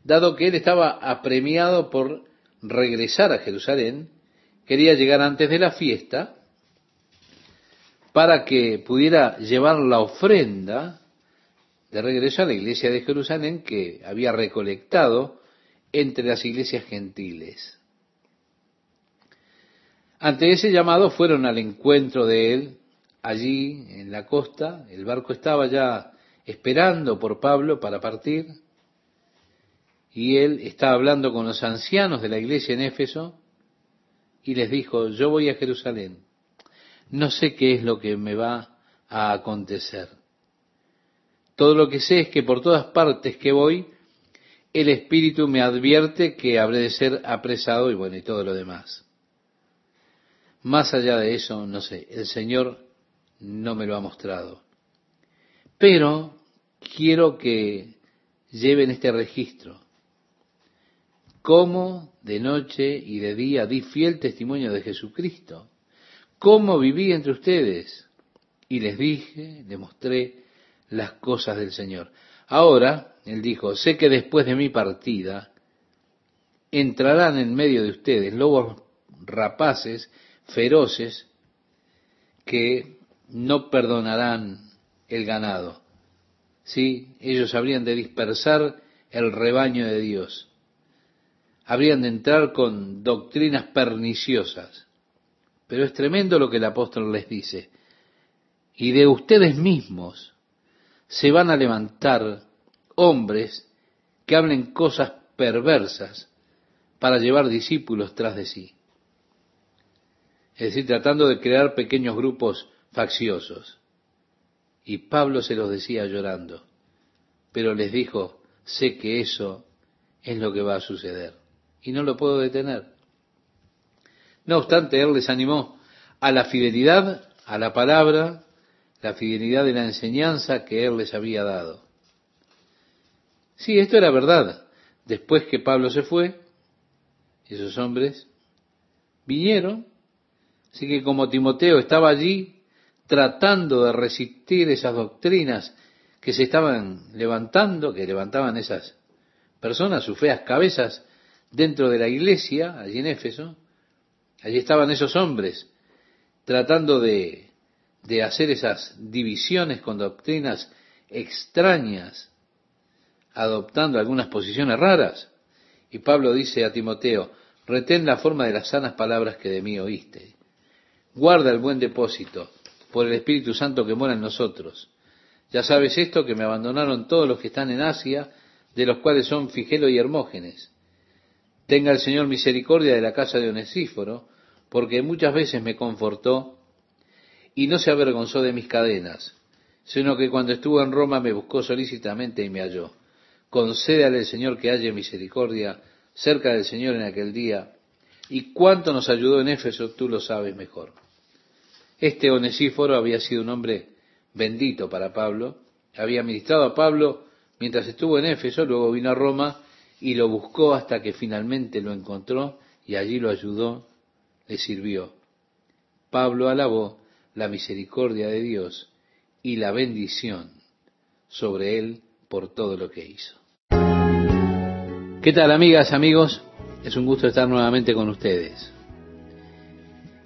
dado que él estaba apremiado por regresar a Jerusalén, quería llegar antes de la fiesta para que pudiera llevar la ofrenda de regreso a la iglesia de Jerusalén que había recolectado entre las iglesias gentiles. Ante ese llamado fueron al encuentro de él allí en la costa, el barco estaba ya esperando por Pablo para partir, y él estaba hablando con los ancianos de la iglesia en Éfeso, y les dijo, yo voy a Jerusalén, no sé qué es lo que me va a acontecer. Todo lo que sé es que por todas partes que voy, el Espíritu me advierte que habré de ser apresado y bueno, y todo lo demás. Más allá de eso, no sé, el Señor no me lo ha mostrado. Pero quiero que lleven este registro. Cómo de noche y de día di fiel testimonio de Jesucristo. Cómo viví entre ustedes. Y les dije, les mostré las cosas del Señor. Ahora, él dijo, sé que después de mi partida entrarán en medio de ustedes lobos rapaces feroces que no perdonarán el ganado. Sí, ellos habrían de dispersar el rebaño de Dios. Habrían de entrar con doctrinas perniciosas. Pero es tremendo lo que el apóstol les dice. Y de ustedes mismos se van a levantar hombres que hablen cosas perversas para llevar discípulos tras de sí es decir, tratando de crear pequeños grupos facciosos. Y Pablo se los decía llorando, pero les dijo, sé que eso es lo que va a suceder y no lo puedo detener. No obstante, él les animó a la fidelidad a la palabra, la fidelidad de la enseñanza que él les había dado. Sí, esto era verdad. Después que Pablo se fue, esos hombres vinieron Así que como Timoteo estaba allí tratando de resistir esas doctrinas que se estaban levantando, que levantaban esas personas, sus feas cabezas dentro de la iglesia, allí en Éfeso, allí estaban esos hombres tratando de, de hacer esas divisiones con doctrinas extrañas, adoptando algunas posiciones raras. Y Pablo dice a Timoteo, retén la forma de las sanas palabras que de mí oíste. Guarda el buen depósito por el Espíritu Santo que mora en nosotros. Ya sabes esto, que me abandonaron todos los que están en Asia, de los cuales son Figelo y Hermógenes. Tenga el Señor misericordia de la casa de Onesíforo, porque muchas veces me confortó y no se avergonzó de mis cadenas, sino que cuando estuvo en Roma me buscó solícitamente y me halló. Concédale Señor que haya misericordia cerca del Señor en aquel día, y cuánto nos ayudó en Éfeso, tú lo sabes mejor. Este Onesíforo había sido un hombre bendito para Pablo, había ministrado a Pablo mientras estuvo en Éfeso, luego vino a Roma y lo buscó hasta que finalmente lo encontró y allí lo ayudó, le sirvió. Pablo alabó la misericordia de Dios y la bendición sobre él por todo lo que hizo. ¿Qué tal amigas, amigos? Es un gusto estar nuevamente con ustedes.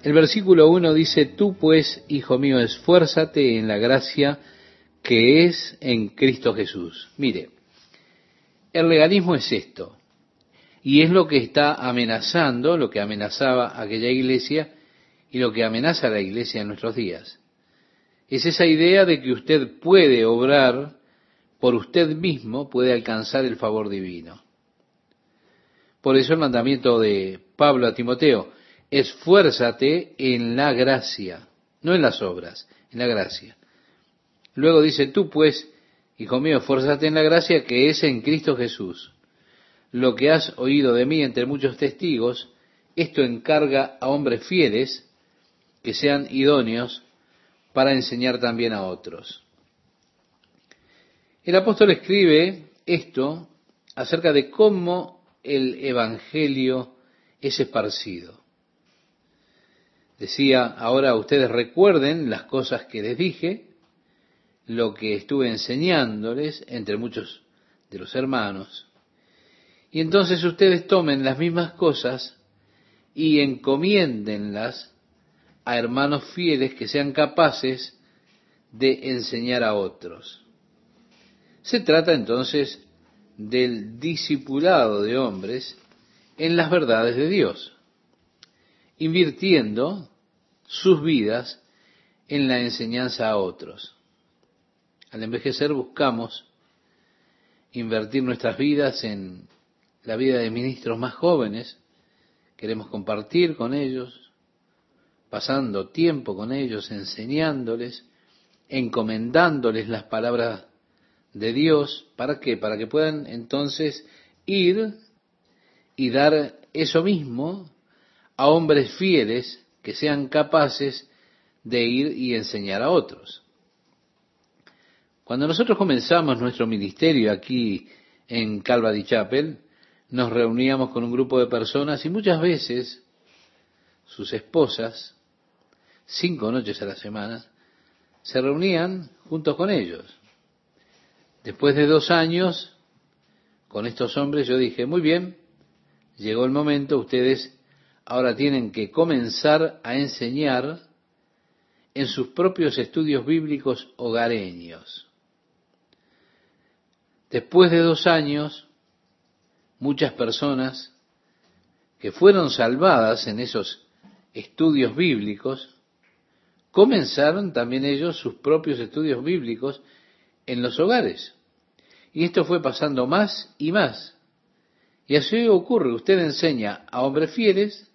El versículo 1 dice, tú pues, hijo mío, esfuérzate en la gracia que es en Cristo Jesús. Mire, el legalismo es esto, y es lo que está amenazando, lo que amenazaba aquella iglesia y lo que amenaza la iglesia en nuestros días. Es esa idea de que usted puede obrar por usted mismo, puede alcanzar el favor divino. Por eso el mandamiento de Pablo a Timoteo, esfuérzate en la gracia, no en las obras, en la gracia. Luego dice, tú pues, hijo mío, esfuérzate en la gracia que es en Cristo Jesús. Lo que has oído de mí entre muchos testigos, esto encarga a hombres fieles que sean idóneos para enseñar también a otros. El apóstol escribe esto acerca de cómo el Evangelio es esparcido Decía, ahora ustedes recuerden las cosas que les dije, lo que estuve enseñándoles entre muchos de los hermanos, y entonces ustedes tomen las mismas cosas y encomiéndenlas a hermanos fieles que sean capaces de enseñar a otros. Se trata entonces del discipulado de hombres en las verdades de Dios, invirtiendo sus vidas en la enseñanza a otros. Al envejecer buscamos invertir nuestras vidas en la vida de ministros más jóvenes, queremos compartir con ellos, pasando tiempo con ellos, enseñándoles, encomendándoles las palabras de Dios, ¿para qué? Para que puedan entonces ir y dar eso mismo a hombres fieles que sean capaces de ir y enseñar a otros. Cuando nosotros comenzamos nuestro ministerio aquí en Calvary Chapel, nos reuníamos con un grupo de personas y muchas veces sus esposas, cinco noches a la semana, se reunían juntos con ellos. Después de dos años, con estos hombres, yo dije, muy bien, llegó el momento, ustedes ahora tienen que comenzar a enseñar en sus propios estudios bíblicos hogareños. Después de dos años, muchas personas que fueron salvadas en esos estudios bíblicos, comenzaron también ellos sus propios estudios bíblicos en los hogares. Y esto fue pasando más y más. Y así ocurre, usted enseña a hombres fieles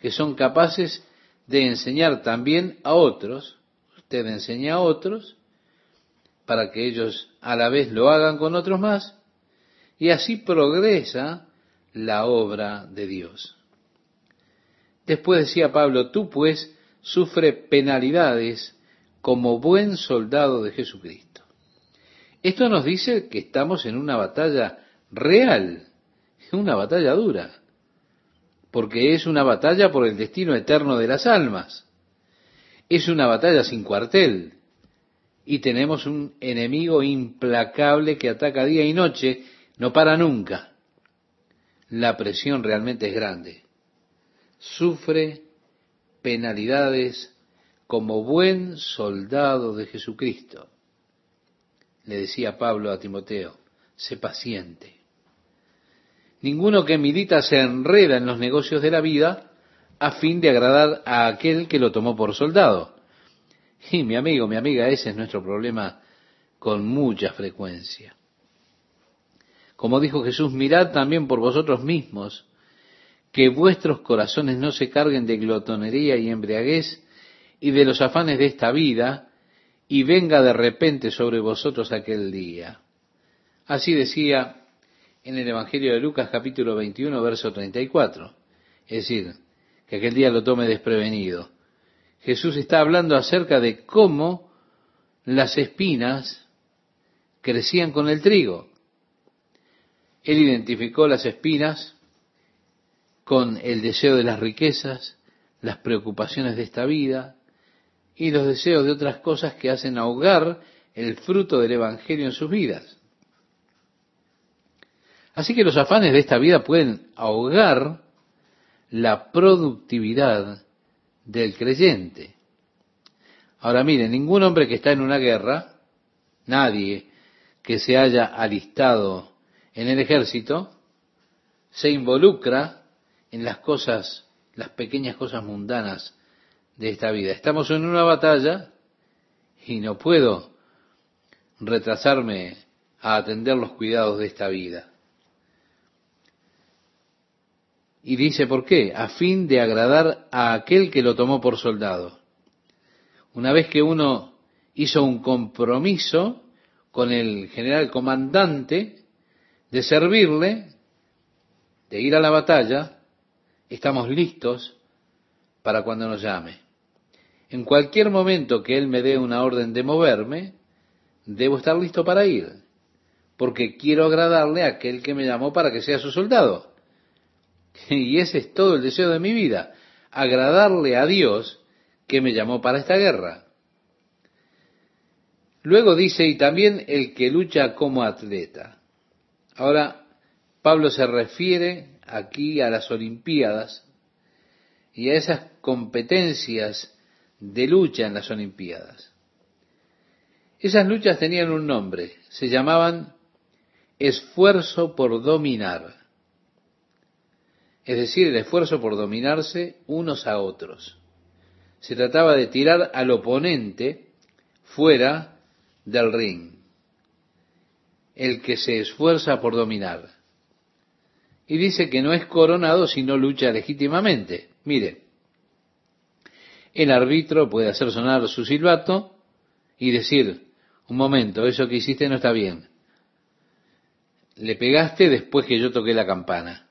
que son capaces de enseñar también a otros, usted enseña a otros para que ellos a la vez lo hagan con otros más, y así progresa la obra de Dios. Después decía Pablo, tú pues sufre penalidades como buen soldado de Jesucristo. Esto nos dice que estamos en una batalla real, una batalla dura porque es una batalla por el destino eterno de las almas. Es una batalla sin cuartel. Y tenemos un enemigo implacable que ataca día y noche, no para nunca. La presión realmente es grande. Sufre penalidades como buen soldado de Jesucristo. Le decía Pablo a Timoteo, sé paciente. Ninguno que milita se enreda en los negocios de la vida a fin de agradar a aquel que lo tomó por soldado. Y mi amigo, mi amiga, ese es nuestro problema con mucha frecuencia. Como dijo Jesús, mirad también por vosotros mismos, que vuestros corazones no se carguen de glotonería y embriaguez y de los afanes de esta vida, y venga de repente sobre vosotros aquel día. Así decía en el Evangelio de Lucas capítulo 21, verso 34. Es decir, que aquel día lo tome desprevenido. Jesús está hablando acerca de cómo las espinas crecían con el trigo. Él identificó las espinas con el deseo de las riquezas, las preocupaciones de esta vida y los deseos de otras cosas que hacen ahogar el fruto del Evangelio en sus vidas. Así que los afanes de esta vida pueden ahogar la productividad del creyente. Ahora miren, ningún hombre que está en una guerra, nadie que se haya alistado en el ejército, se involucra en las cosas, las pequeñas cosas mundanas de esta vida. Estamos en una batalla y no puedo retrasarme a atender los cuidados de esta vida. Y dice, ¿por qué? A fin de agradar a aquel que lo tomó por soldado. Una vez que uno hizo un compromiso con el general comandante de servirle, de ir a la batalla, estamos listos para cuando nos llame. En cualquier momento que él me dé una orden de moverme, debo estar listo para ir, porque quiero agradarle a aquel que me llamó para que sea su soldado. Y ese es todo el deseo de mi vida, agradarle a Dios que me llamó para esta guerra. Luego dice, y también el que lucha como atleta. Ahora, Pablo se refiere aquí a las Olimpiadas y a esas competencias de lucha en las Olimpiadas. Esas luchas tenían un nombre, se llamaban esfuerzo por dominar. Es decir, el esfuerzo por dominarse unos a otros. Se trataba de tirar al oponente fuera del ring. El que se esfuerza por dominar. Y dice que no es coronado si no lucha legítimamente. Mire, el árbitro puede hacer sonar su silbato y decir, un momento, eso que hiciste no está bien. Le pegaste después que yo toqué la campana.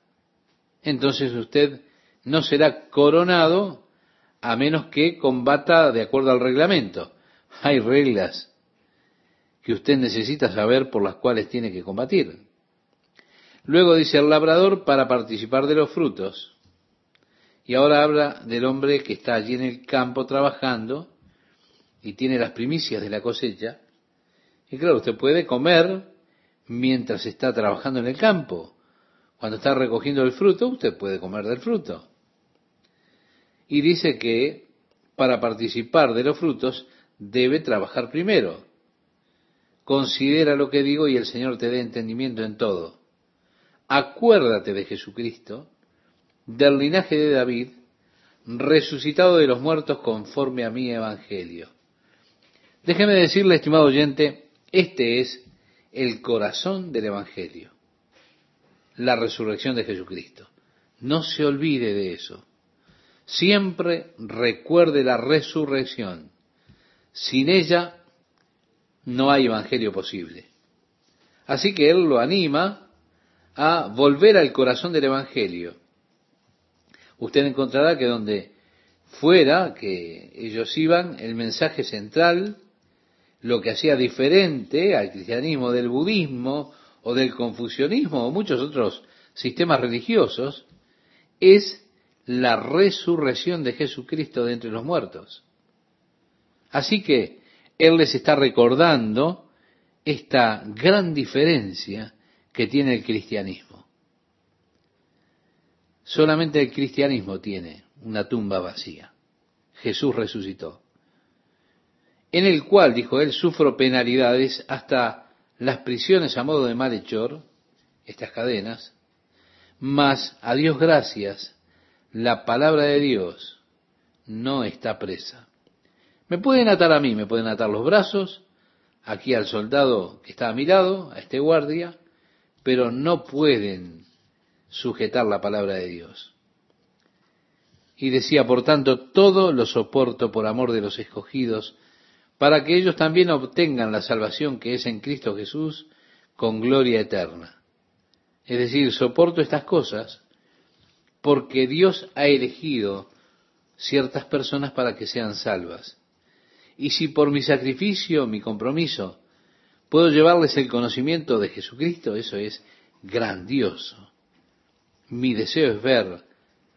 Entonces usted no será coronado a menos que combata de acuerdo al reglamento. Hay reglas que usted necesita saber por las cuales tiene que combatir. Luego dice el labrador para participar de los frutos. Y ahora habla del hombre que está allí en el campo trabajando y tiene las primicias de la cosecha. Y claro, usted puede comer mientras está trabajando en el campo. Cuando está recogiendo el fruto, usted puede comer del fruto. Y dice que para participar de los frutos debe trabajar primero. Considera lo que digo y el Señor te dé entendimiento en todo. Acuérdate de Jesucristo, del linaje de David, resucitado de los muertos conforme a mi evangelio. Déjeme decirle, estimado oyente, este es el corazón del evangelio, la resurrección de Jesucristo. No se olvide de eso. Siempre recuerde la resurrección. Sin ella no hay evangelio posible. Así que él lo anima a volver al corazón del evangelio usted encontrará que donde fuera que ellos iban, el mensaje central, lo que hacía diferente al cristianismo del budismo o del confucianismo o muchos otros sistemas religiosos, es la resurrección de Jesucristo de entre los muertos. Así que Él les está recordando esta gran diferencia que tiene el cristianismo. Solamente el cristianismo tiene una tumba vacía. Jesús resucitó. En el cual, dijo él, sufro penalidades hasta las prisiones a modo de malhechor, estas cadenas, mas a Dios gracias, la palabra de Dios no está presa. Me pueden atar a mí, me pueden atar los brazos, aquí al soldado que está a mi lado, a este guardia, pero no pueden sujetar la palabra de Dios. Y decía, por tanto, todo lo soporto por amor de los escogidos, para que ellos también obtengan la salvación que es en Cristo Jesús con gloria eterna. Es decir, soporto estas cosas porque Dios ha elegido ciertas personas para que sean salvas. Y si por mi sacrificio, mi compromiso, puedo llevarles el conocimiento de Jesucristo, eso es grandioso mi deseo es ver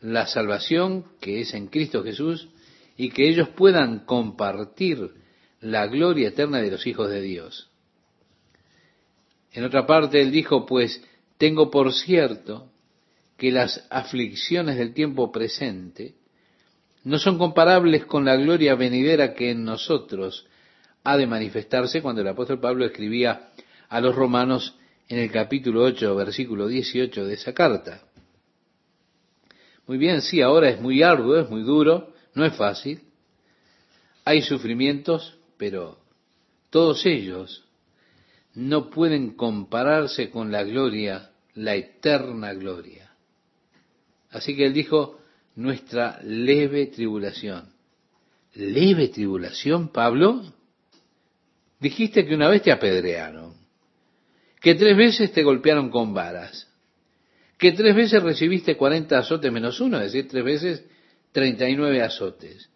la salvación que es en Cristo Jesús y que ellos puedan compartir la gloria eterna de los hijos de Dios. En otra parte él dijo, pues tengo por cierto que las aflicciones del tiempo presente no son comparables con la gloria venidera que en nosotros ha de manifestarse cuando el apóstol Pablo escribía a los romanos en el capítulo 8, versículo 18 de esa carta. Muy bien, sí, ahora es muy arduo, es muy duro, no es fácil. Hay sufrimientos, pero todos ellos no pueden compararse con la gloria, la eterna gloria. Así que él dijo, nuestra leve tribulación. ¿Leve tribulación, Pablo? Dijiste que una vez te apedrearon, que tres veces te golpearon con varas, que tres veces recibiste 40 azotes menos uno, es decir, tres veces 39 azotes,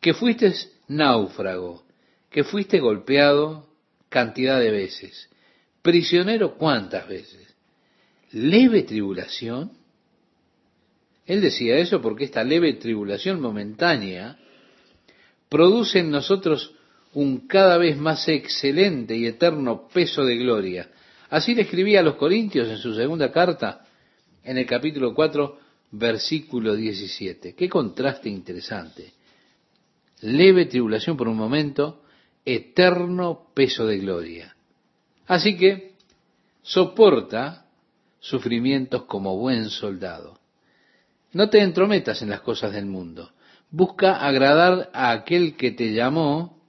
que fuiste náufrago, que fuiste golpeado cantidad de veces, prisionero cuántas veces, leve tribulación, Él decía eso porque esta leve tribulación momentánea produce en nosotros un cada vez más excelente y eterno peso de gloria. Así le escribía a los Corintios en su segunda carta, en el capítulo 4, versículo 17. Qué contraste interesante. Leve tribulación por un momento, eterno peso de gloria. Así que soporta sufrimientos como buen soldado. No te entrometas en las cosas del mundo. Busca agradar a aquel que te llamó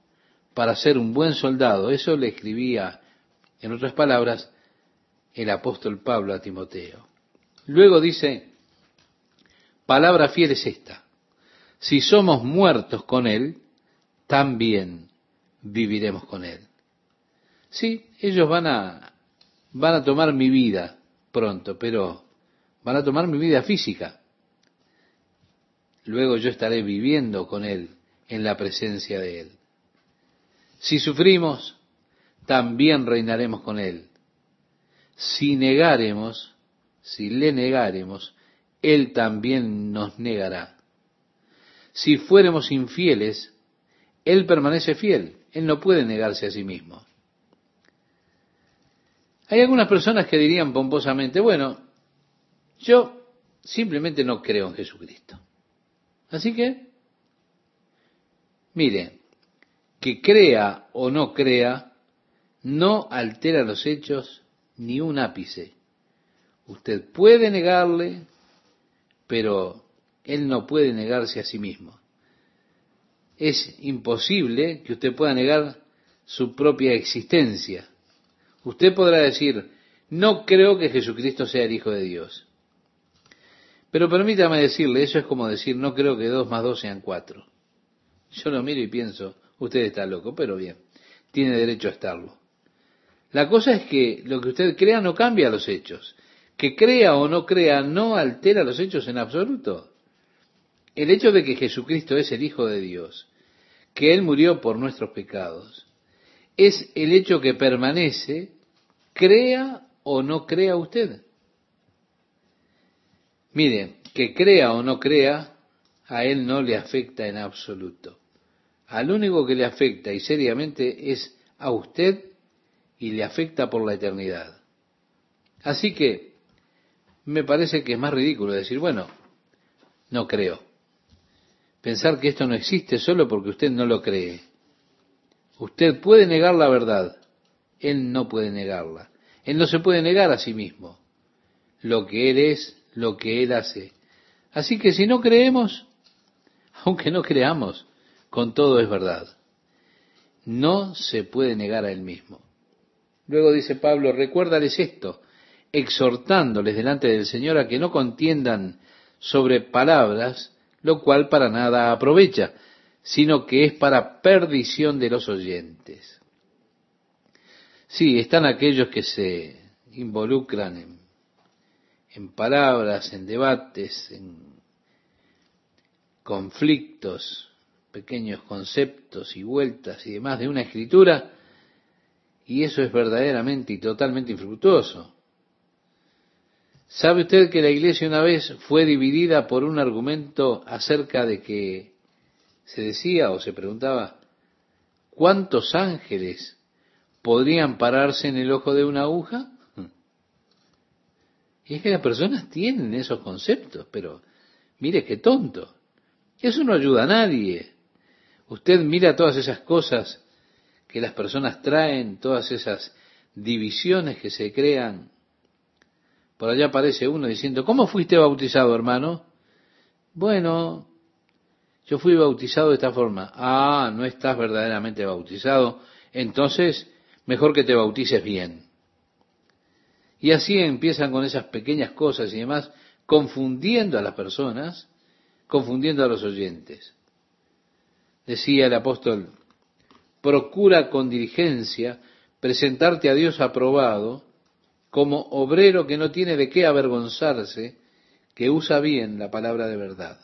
para ser un buen soldado. Eso le escribía, en otras palabras, el apóstol Pablo a Timoteo. Luego dice, palabra fiel es esta, si somos muertos con Él, también viviremos con Él. Sí, ellos van a, van a tomar mi vida pronto, pero van a tomar mi vida física. Luego yo estaré viviendo con Él en la presencia de Él. Si sufrimos, también reinaremos con Él. Si negaremos, si le negaremos, Él también nos negará. Si fuéramos infieles, Él permanece fiel. Él no puede negarse a sí mismo. Hay algunas personas que dirían pomposamente, bueno, yo simplemente no creo en Jesucristo. Así que, mire, que crea o no crea, no altera los hechos ni un ápice. Usted puede negarle, pero él no puede negarse a sí mismo. Es imposible que usted pueda negar su propia existencia. Usted podrá decir, no creo que Jesucristo sea el Hijo de Dios. Pero permítame decirle, eso es como decir, no creo que dos más dos sean cuatro. Yo lo miro y pienso, usted está loco, pero bien, tiene derecho a estarlo. La cosa es que lo que usted crea no cambia los hechos. Que crea o no crea no altera los hechos en absoluto. El hecho de que Jesucristo es el Hijo de Dios, que Él murió por nuestros pecados, es el hecho que permanece, crea o no crea usted. Mire, que crea o no crea, a Él no le afecta en absoluto. Al único que le afecta y seriamente es a usted y le afecta por la eternidad. Así que me parece que es más ridículo decir, bueno, no creo. Pensar que esto no existe solo porque usted no lo cree. Usted puede negar la verdad, él no puede negarla. Él no se puede negar a sí mismo lo que él es, lo que él hace. Así que si no creemos, [laughs] aunque no creamos, con todo es verdad. No se puede negar a él mismo. Luego dice Pablo, recuérdales esto, exhortándoles delante del Señor a que no contiendan sobre palabras, lo cual para nada aprovecha, sino que es para perdición de los oyentes. Sí, están aquellos que se involucran en, en palabras, en debates, en conflictos, pequeños conceptos y vueltas y demás de una escritura, y eso es verdaderamente y totalmente infructuoso. ¿Sabe usted que la iglesia una vez fue dividida por un argumento acerca de que se decía o se preguntaba, ¿cuántos ángeles podrían pararse en el ojo de una aguja? Y es que las personas tienen esos conceptos, pero mire qué tonto. Eso no ayuda a nadie. Usted mira todas esas cosas que las personas traen, todas esas divisiones que se crean. Por allá aparece uno diciendo, ¿cómo fuiste bautizado, hermano? Bueno, yo fui bautizado de esta forma. Ah, no estás verdaderamente bautizado. Entonces, mejor que te bautices bien. Y así empiezan con esas pequeñas cosas y demás, confundiendo a las personas, confundiendo a los oyentes. Decía el apóstol, procura con diligencia presentarte a Dios aprobado como obrero que no tiene de qué avergonzarse, que usa bien la palabra de verdad.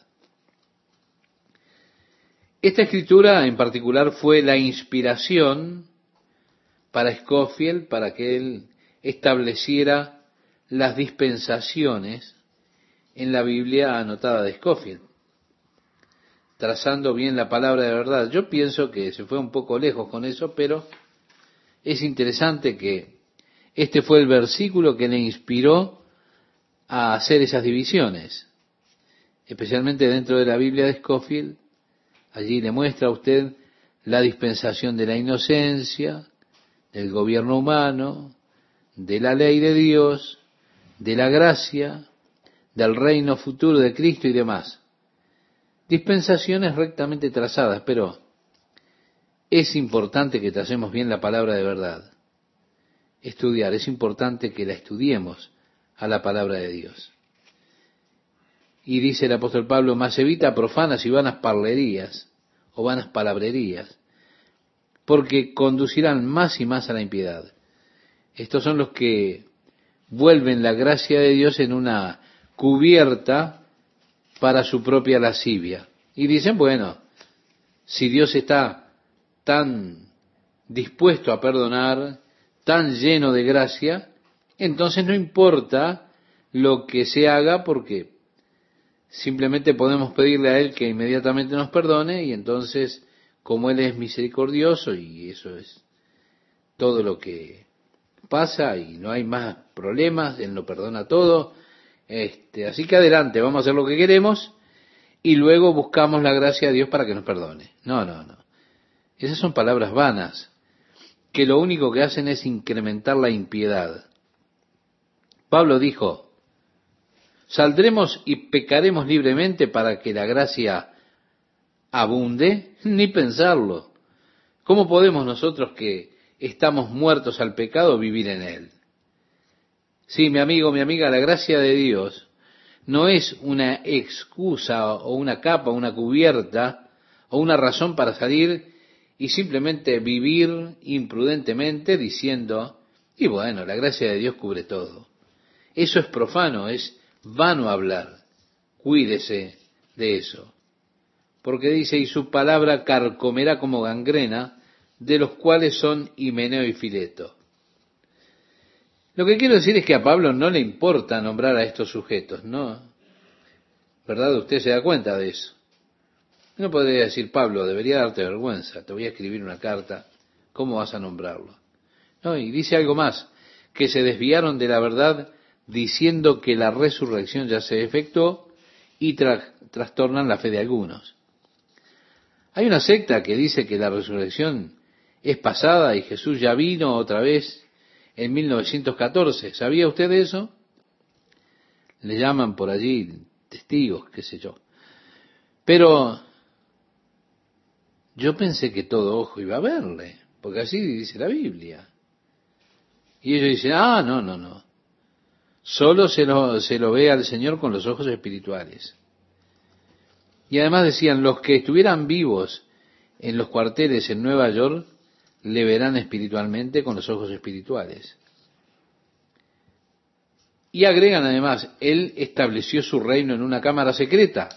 Esta escritura en particular fue la inspiración para Scofield para que él estableciera las dispensaciones en la Biblia anotada de Scofield, trazando bien la palabra de verdad. Yo pienso que se fue un poco lejos con eso, pero es interesante que este fue el versículo que le inspiró a hacer esas divisiones, especialmente dentro de la Biblia de Scofield. Allí le muestra a usted la dispensación de la inocencia, del gobierno humano, de la ley de Dios, de la gracia, del reino futuro de Cristo y demás. Dispensaciones rectamente trazadas, pero es importante que tracemos bien la palabra de verdad. Estudiar, es importante que la estudiemos a la palabra de Dios. Y dice el apóstol Pablo, más evita profanas y vanas parlerías o vanas palabrerías, porque conducirán más y más a la impiedad. Estos son los que vuelven la gracia de Dios en una cubierta para su propia lascivia. Y dicen, bueno, si Dios está tan dispuesto a perdonar, tan lleno de gracia, entonces no importa lo que se haga porque simplemente podemos pedirle a Él que inmediatamente nos perdone y entonces como Él es misericordioso y eso es todo lo que pasa y no hay más problemas, Él lo perdona todo, este, así que adelante, vamos a hacer lo que queremos y luego buscamos la gracia de Dios para que nos perdone. No, no, no. Esas son palabras vanas que lo único que hacen es incrementar la impiedad. Pablo dijo, ¿saldremos y pecaremos libremente para que la gracia abunde? Ni pensarlo. ¿Cómo podemos nosotros que estamos muertos al pecado vivir en él? Sí, mi amigo, mi amiga, la gracia de Dios no es una excusa o una capa, una cubierta o una razón para salir y simplemente vivir imprudentemente diciendo, y bueno, la gracia de Dios cubre todo. Eso es profano, es vano hablar. Cuídese de eso. Porque dice, y su palabra carcomerá como gangrena, de los cuales son Himeneo y Fileto. Lo que quiero decir es que a Pablo no le importa nombrar a estos sujetos, ¿no? ¿Verdad? Usted se da cuenta de eso. No podría decir, Pablo, debería darte vergüenza, te voy a escribir una carta, ¿cómo vas a nombrarlo? No, y dice algo más, que se desviaron de la verdad diciendo que la resurrección ya se efectuó y trastornan la fe de algunos. Hay una secta que dice que la resurrección es pasada y Jesús ya vino otra vez en 1914. ¿Sabía usted eso? Le llaman por allí testigos, qué sé yo. Pero yo pensé que todo ojo iba a verle, porque así dice la Biblia. Y ellos dicen, ah, no, no, no. Solo se lo, se lo ve al Señor con los ojos espirituales. Y además decían, los que estuvieran vivos en los cuarteles en Nueva York, le verán espiritualmente con los ojos espirituales. Y agregan además, Él estableció su reino en una cámara secreta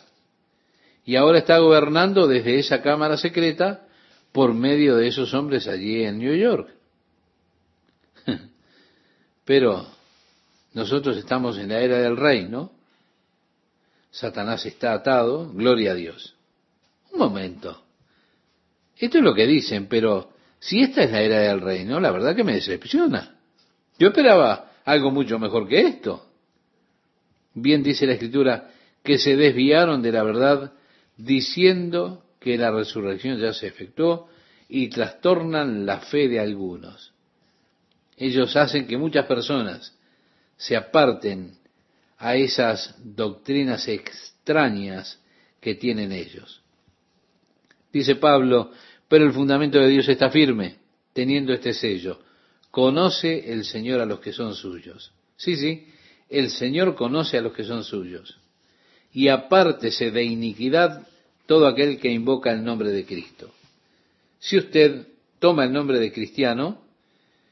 y ahora está gobernando desde esa cámara secreta por medio de esos hombres allí en New York. [laughs] Pero nosotros estamos en la era del reino, Satanás está atado, gloria a Dios. Un momento. Esto es lo que dicen, pero si esta es la era del reino, la verdad que me decepciona. Yo esperaba algo mucho mejor que esto. Bien dice la escritura que se desviaron de la verdad diciendo que la resurrección ya se efectuó y trastornan la fe de algunos. Ellos hacen que muchas personas se aparten a esas doctrinas extrañas que tienen ellos. Dice Pablo, pero el fundamento de Dios está firme, teniendo este sello. Conoce el Señor a los que son suyos. Sí, sí, el Señor conoce a los que son suyos y apártese de iniquidad todo aquel que invoca el nombre de Cristo. Si usted toma el nombre de cristiano,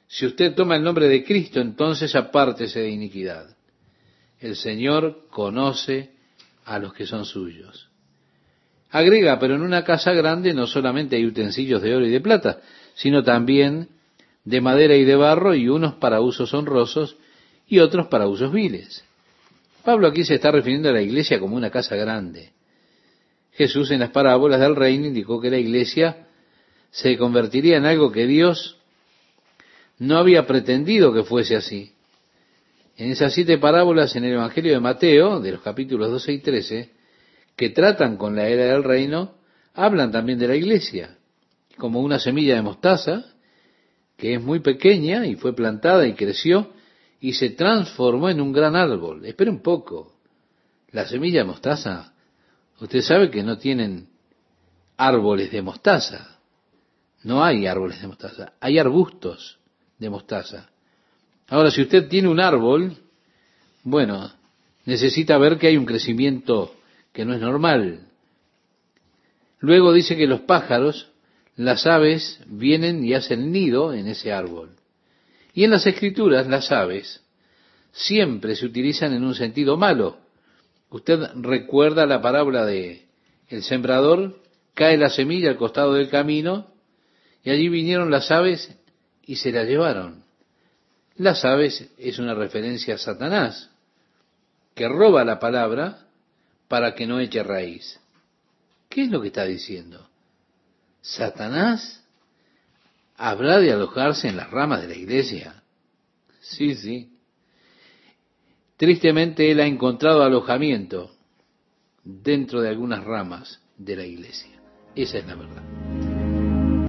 si usted toma el nombre de Cristo, entonces apártese de iniquidad. El Señor conoce a los que son suyos. Agrega, pero en una casa grande no solamente hay utensilios de oro y de plata, sino también de madera y de barro, y unos para usos honrosos y otros para usos viles. Pablo aquí se está refiriendo a la iglesia como una casa grande. Jesús en las parábolas del reino indicó que la iglesia se convertiría en algo que Dios no había pretendido que fuese así. En esas siete parábolas en el Evangelio de Mateo, de los capítulos 12 y 13, que tratan con la era del reino, hablan también de la iglesia, como una semilla de mostaza, que es muy pequeña y fue plantada y creció y se transformó en un gran árbol. Espera un poco. La semilla de mostaza, usted sabe que no tienen árboles de mostaza. No hay árboles de mostaza, hay arbustos de mostaza. Ahora, si usted tiene un árbol, bueno, necesita ver que hay un crecimiento que no es normal. Luego dice que los pájaros, las aves, vienen y hacen nido en ese árbol. Y en las escrituras, las aves siempre se utilizan en un sentido malo. Usted recuerda la parábola de el sembrador, cae la semilla al costado del camino, y allí vinieron las aves y se la llevaron. Las aves es una referencia a Satanás, que roba la palabra para que no eche raíz. ¿Qué es lo que está diciendo? ¿Satanás habrá de alojarse en las ramas de la iglesia? Sí, sí. Tristemente él ha encontrado alojamiento dentro de algunas ramas de la iglesia. Esa es la verdad.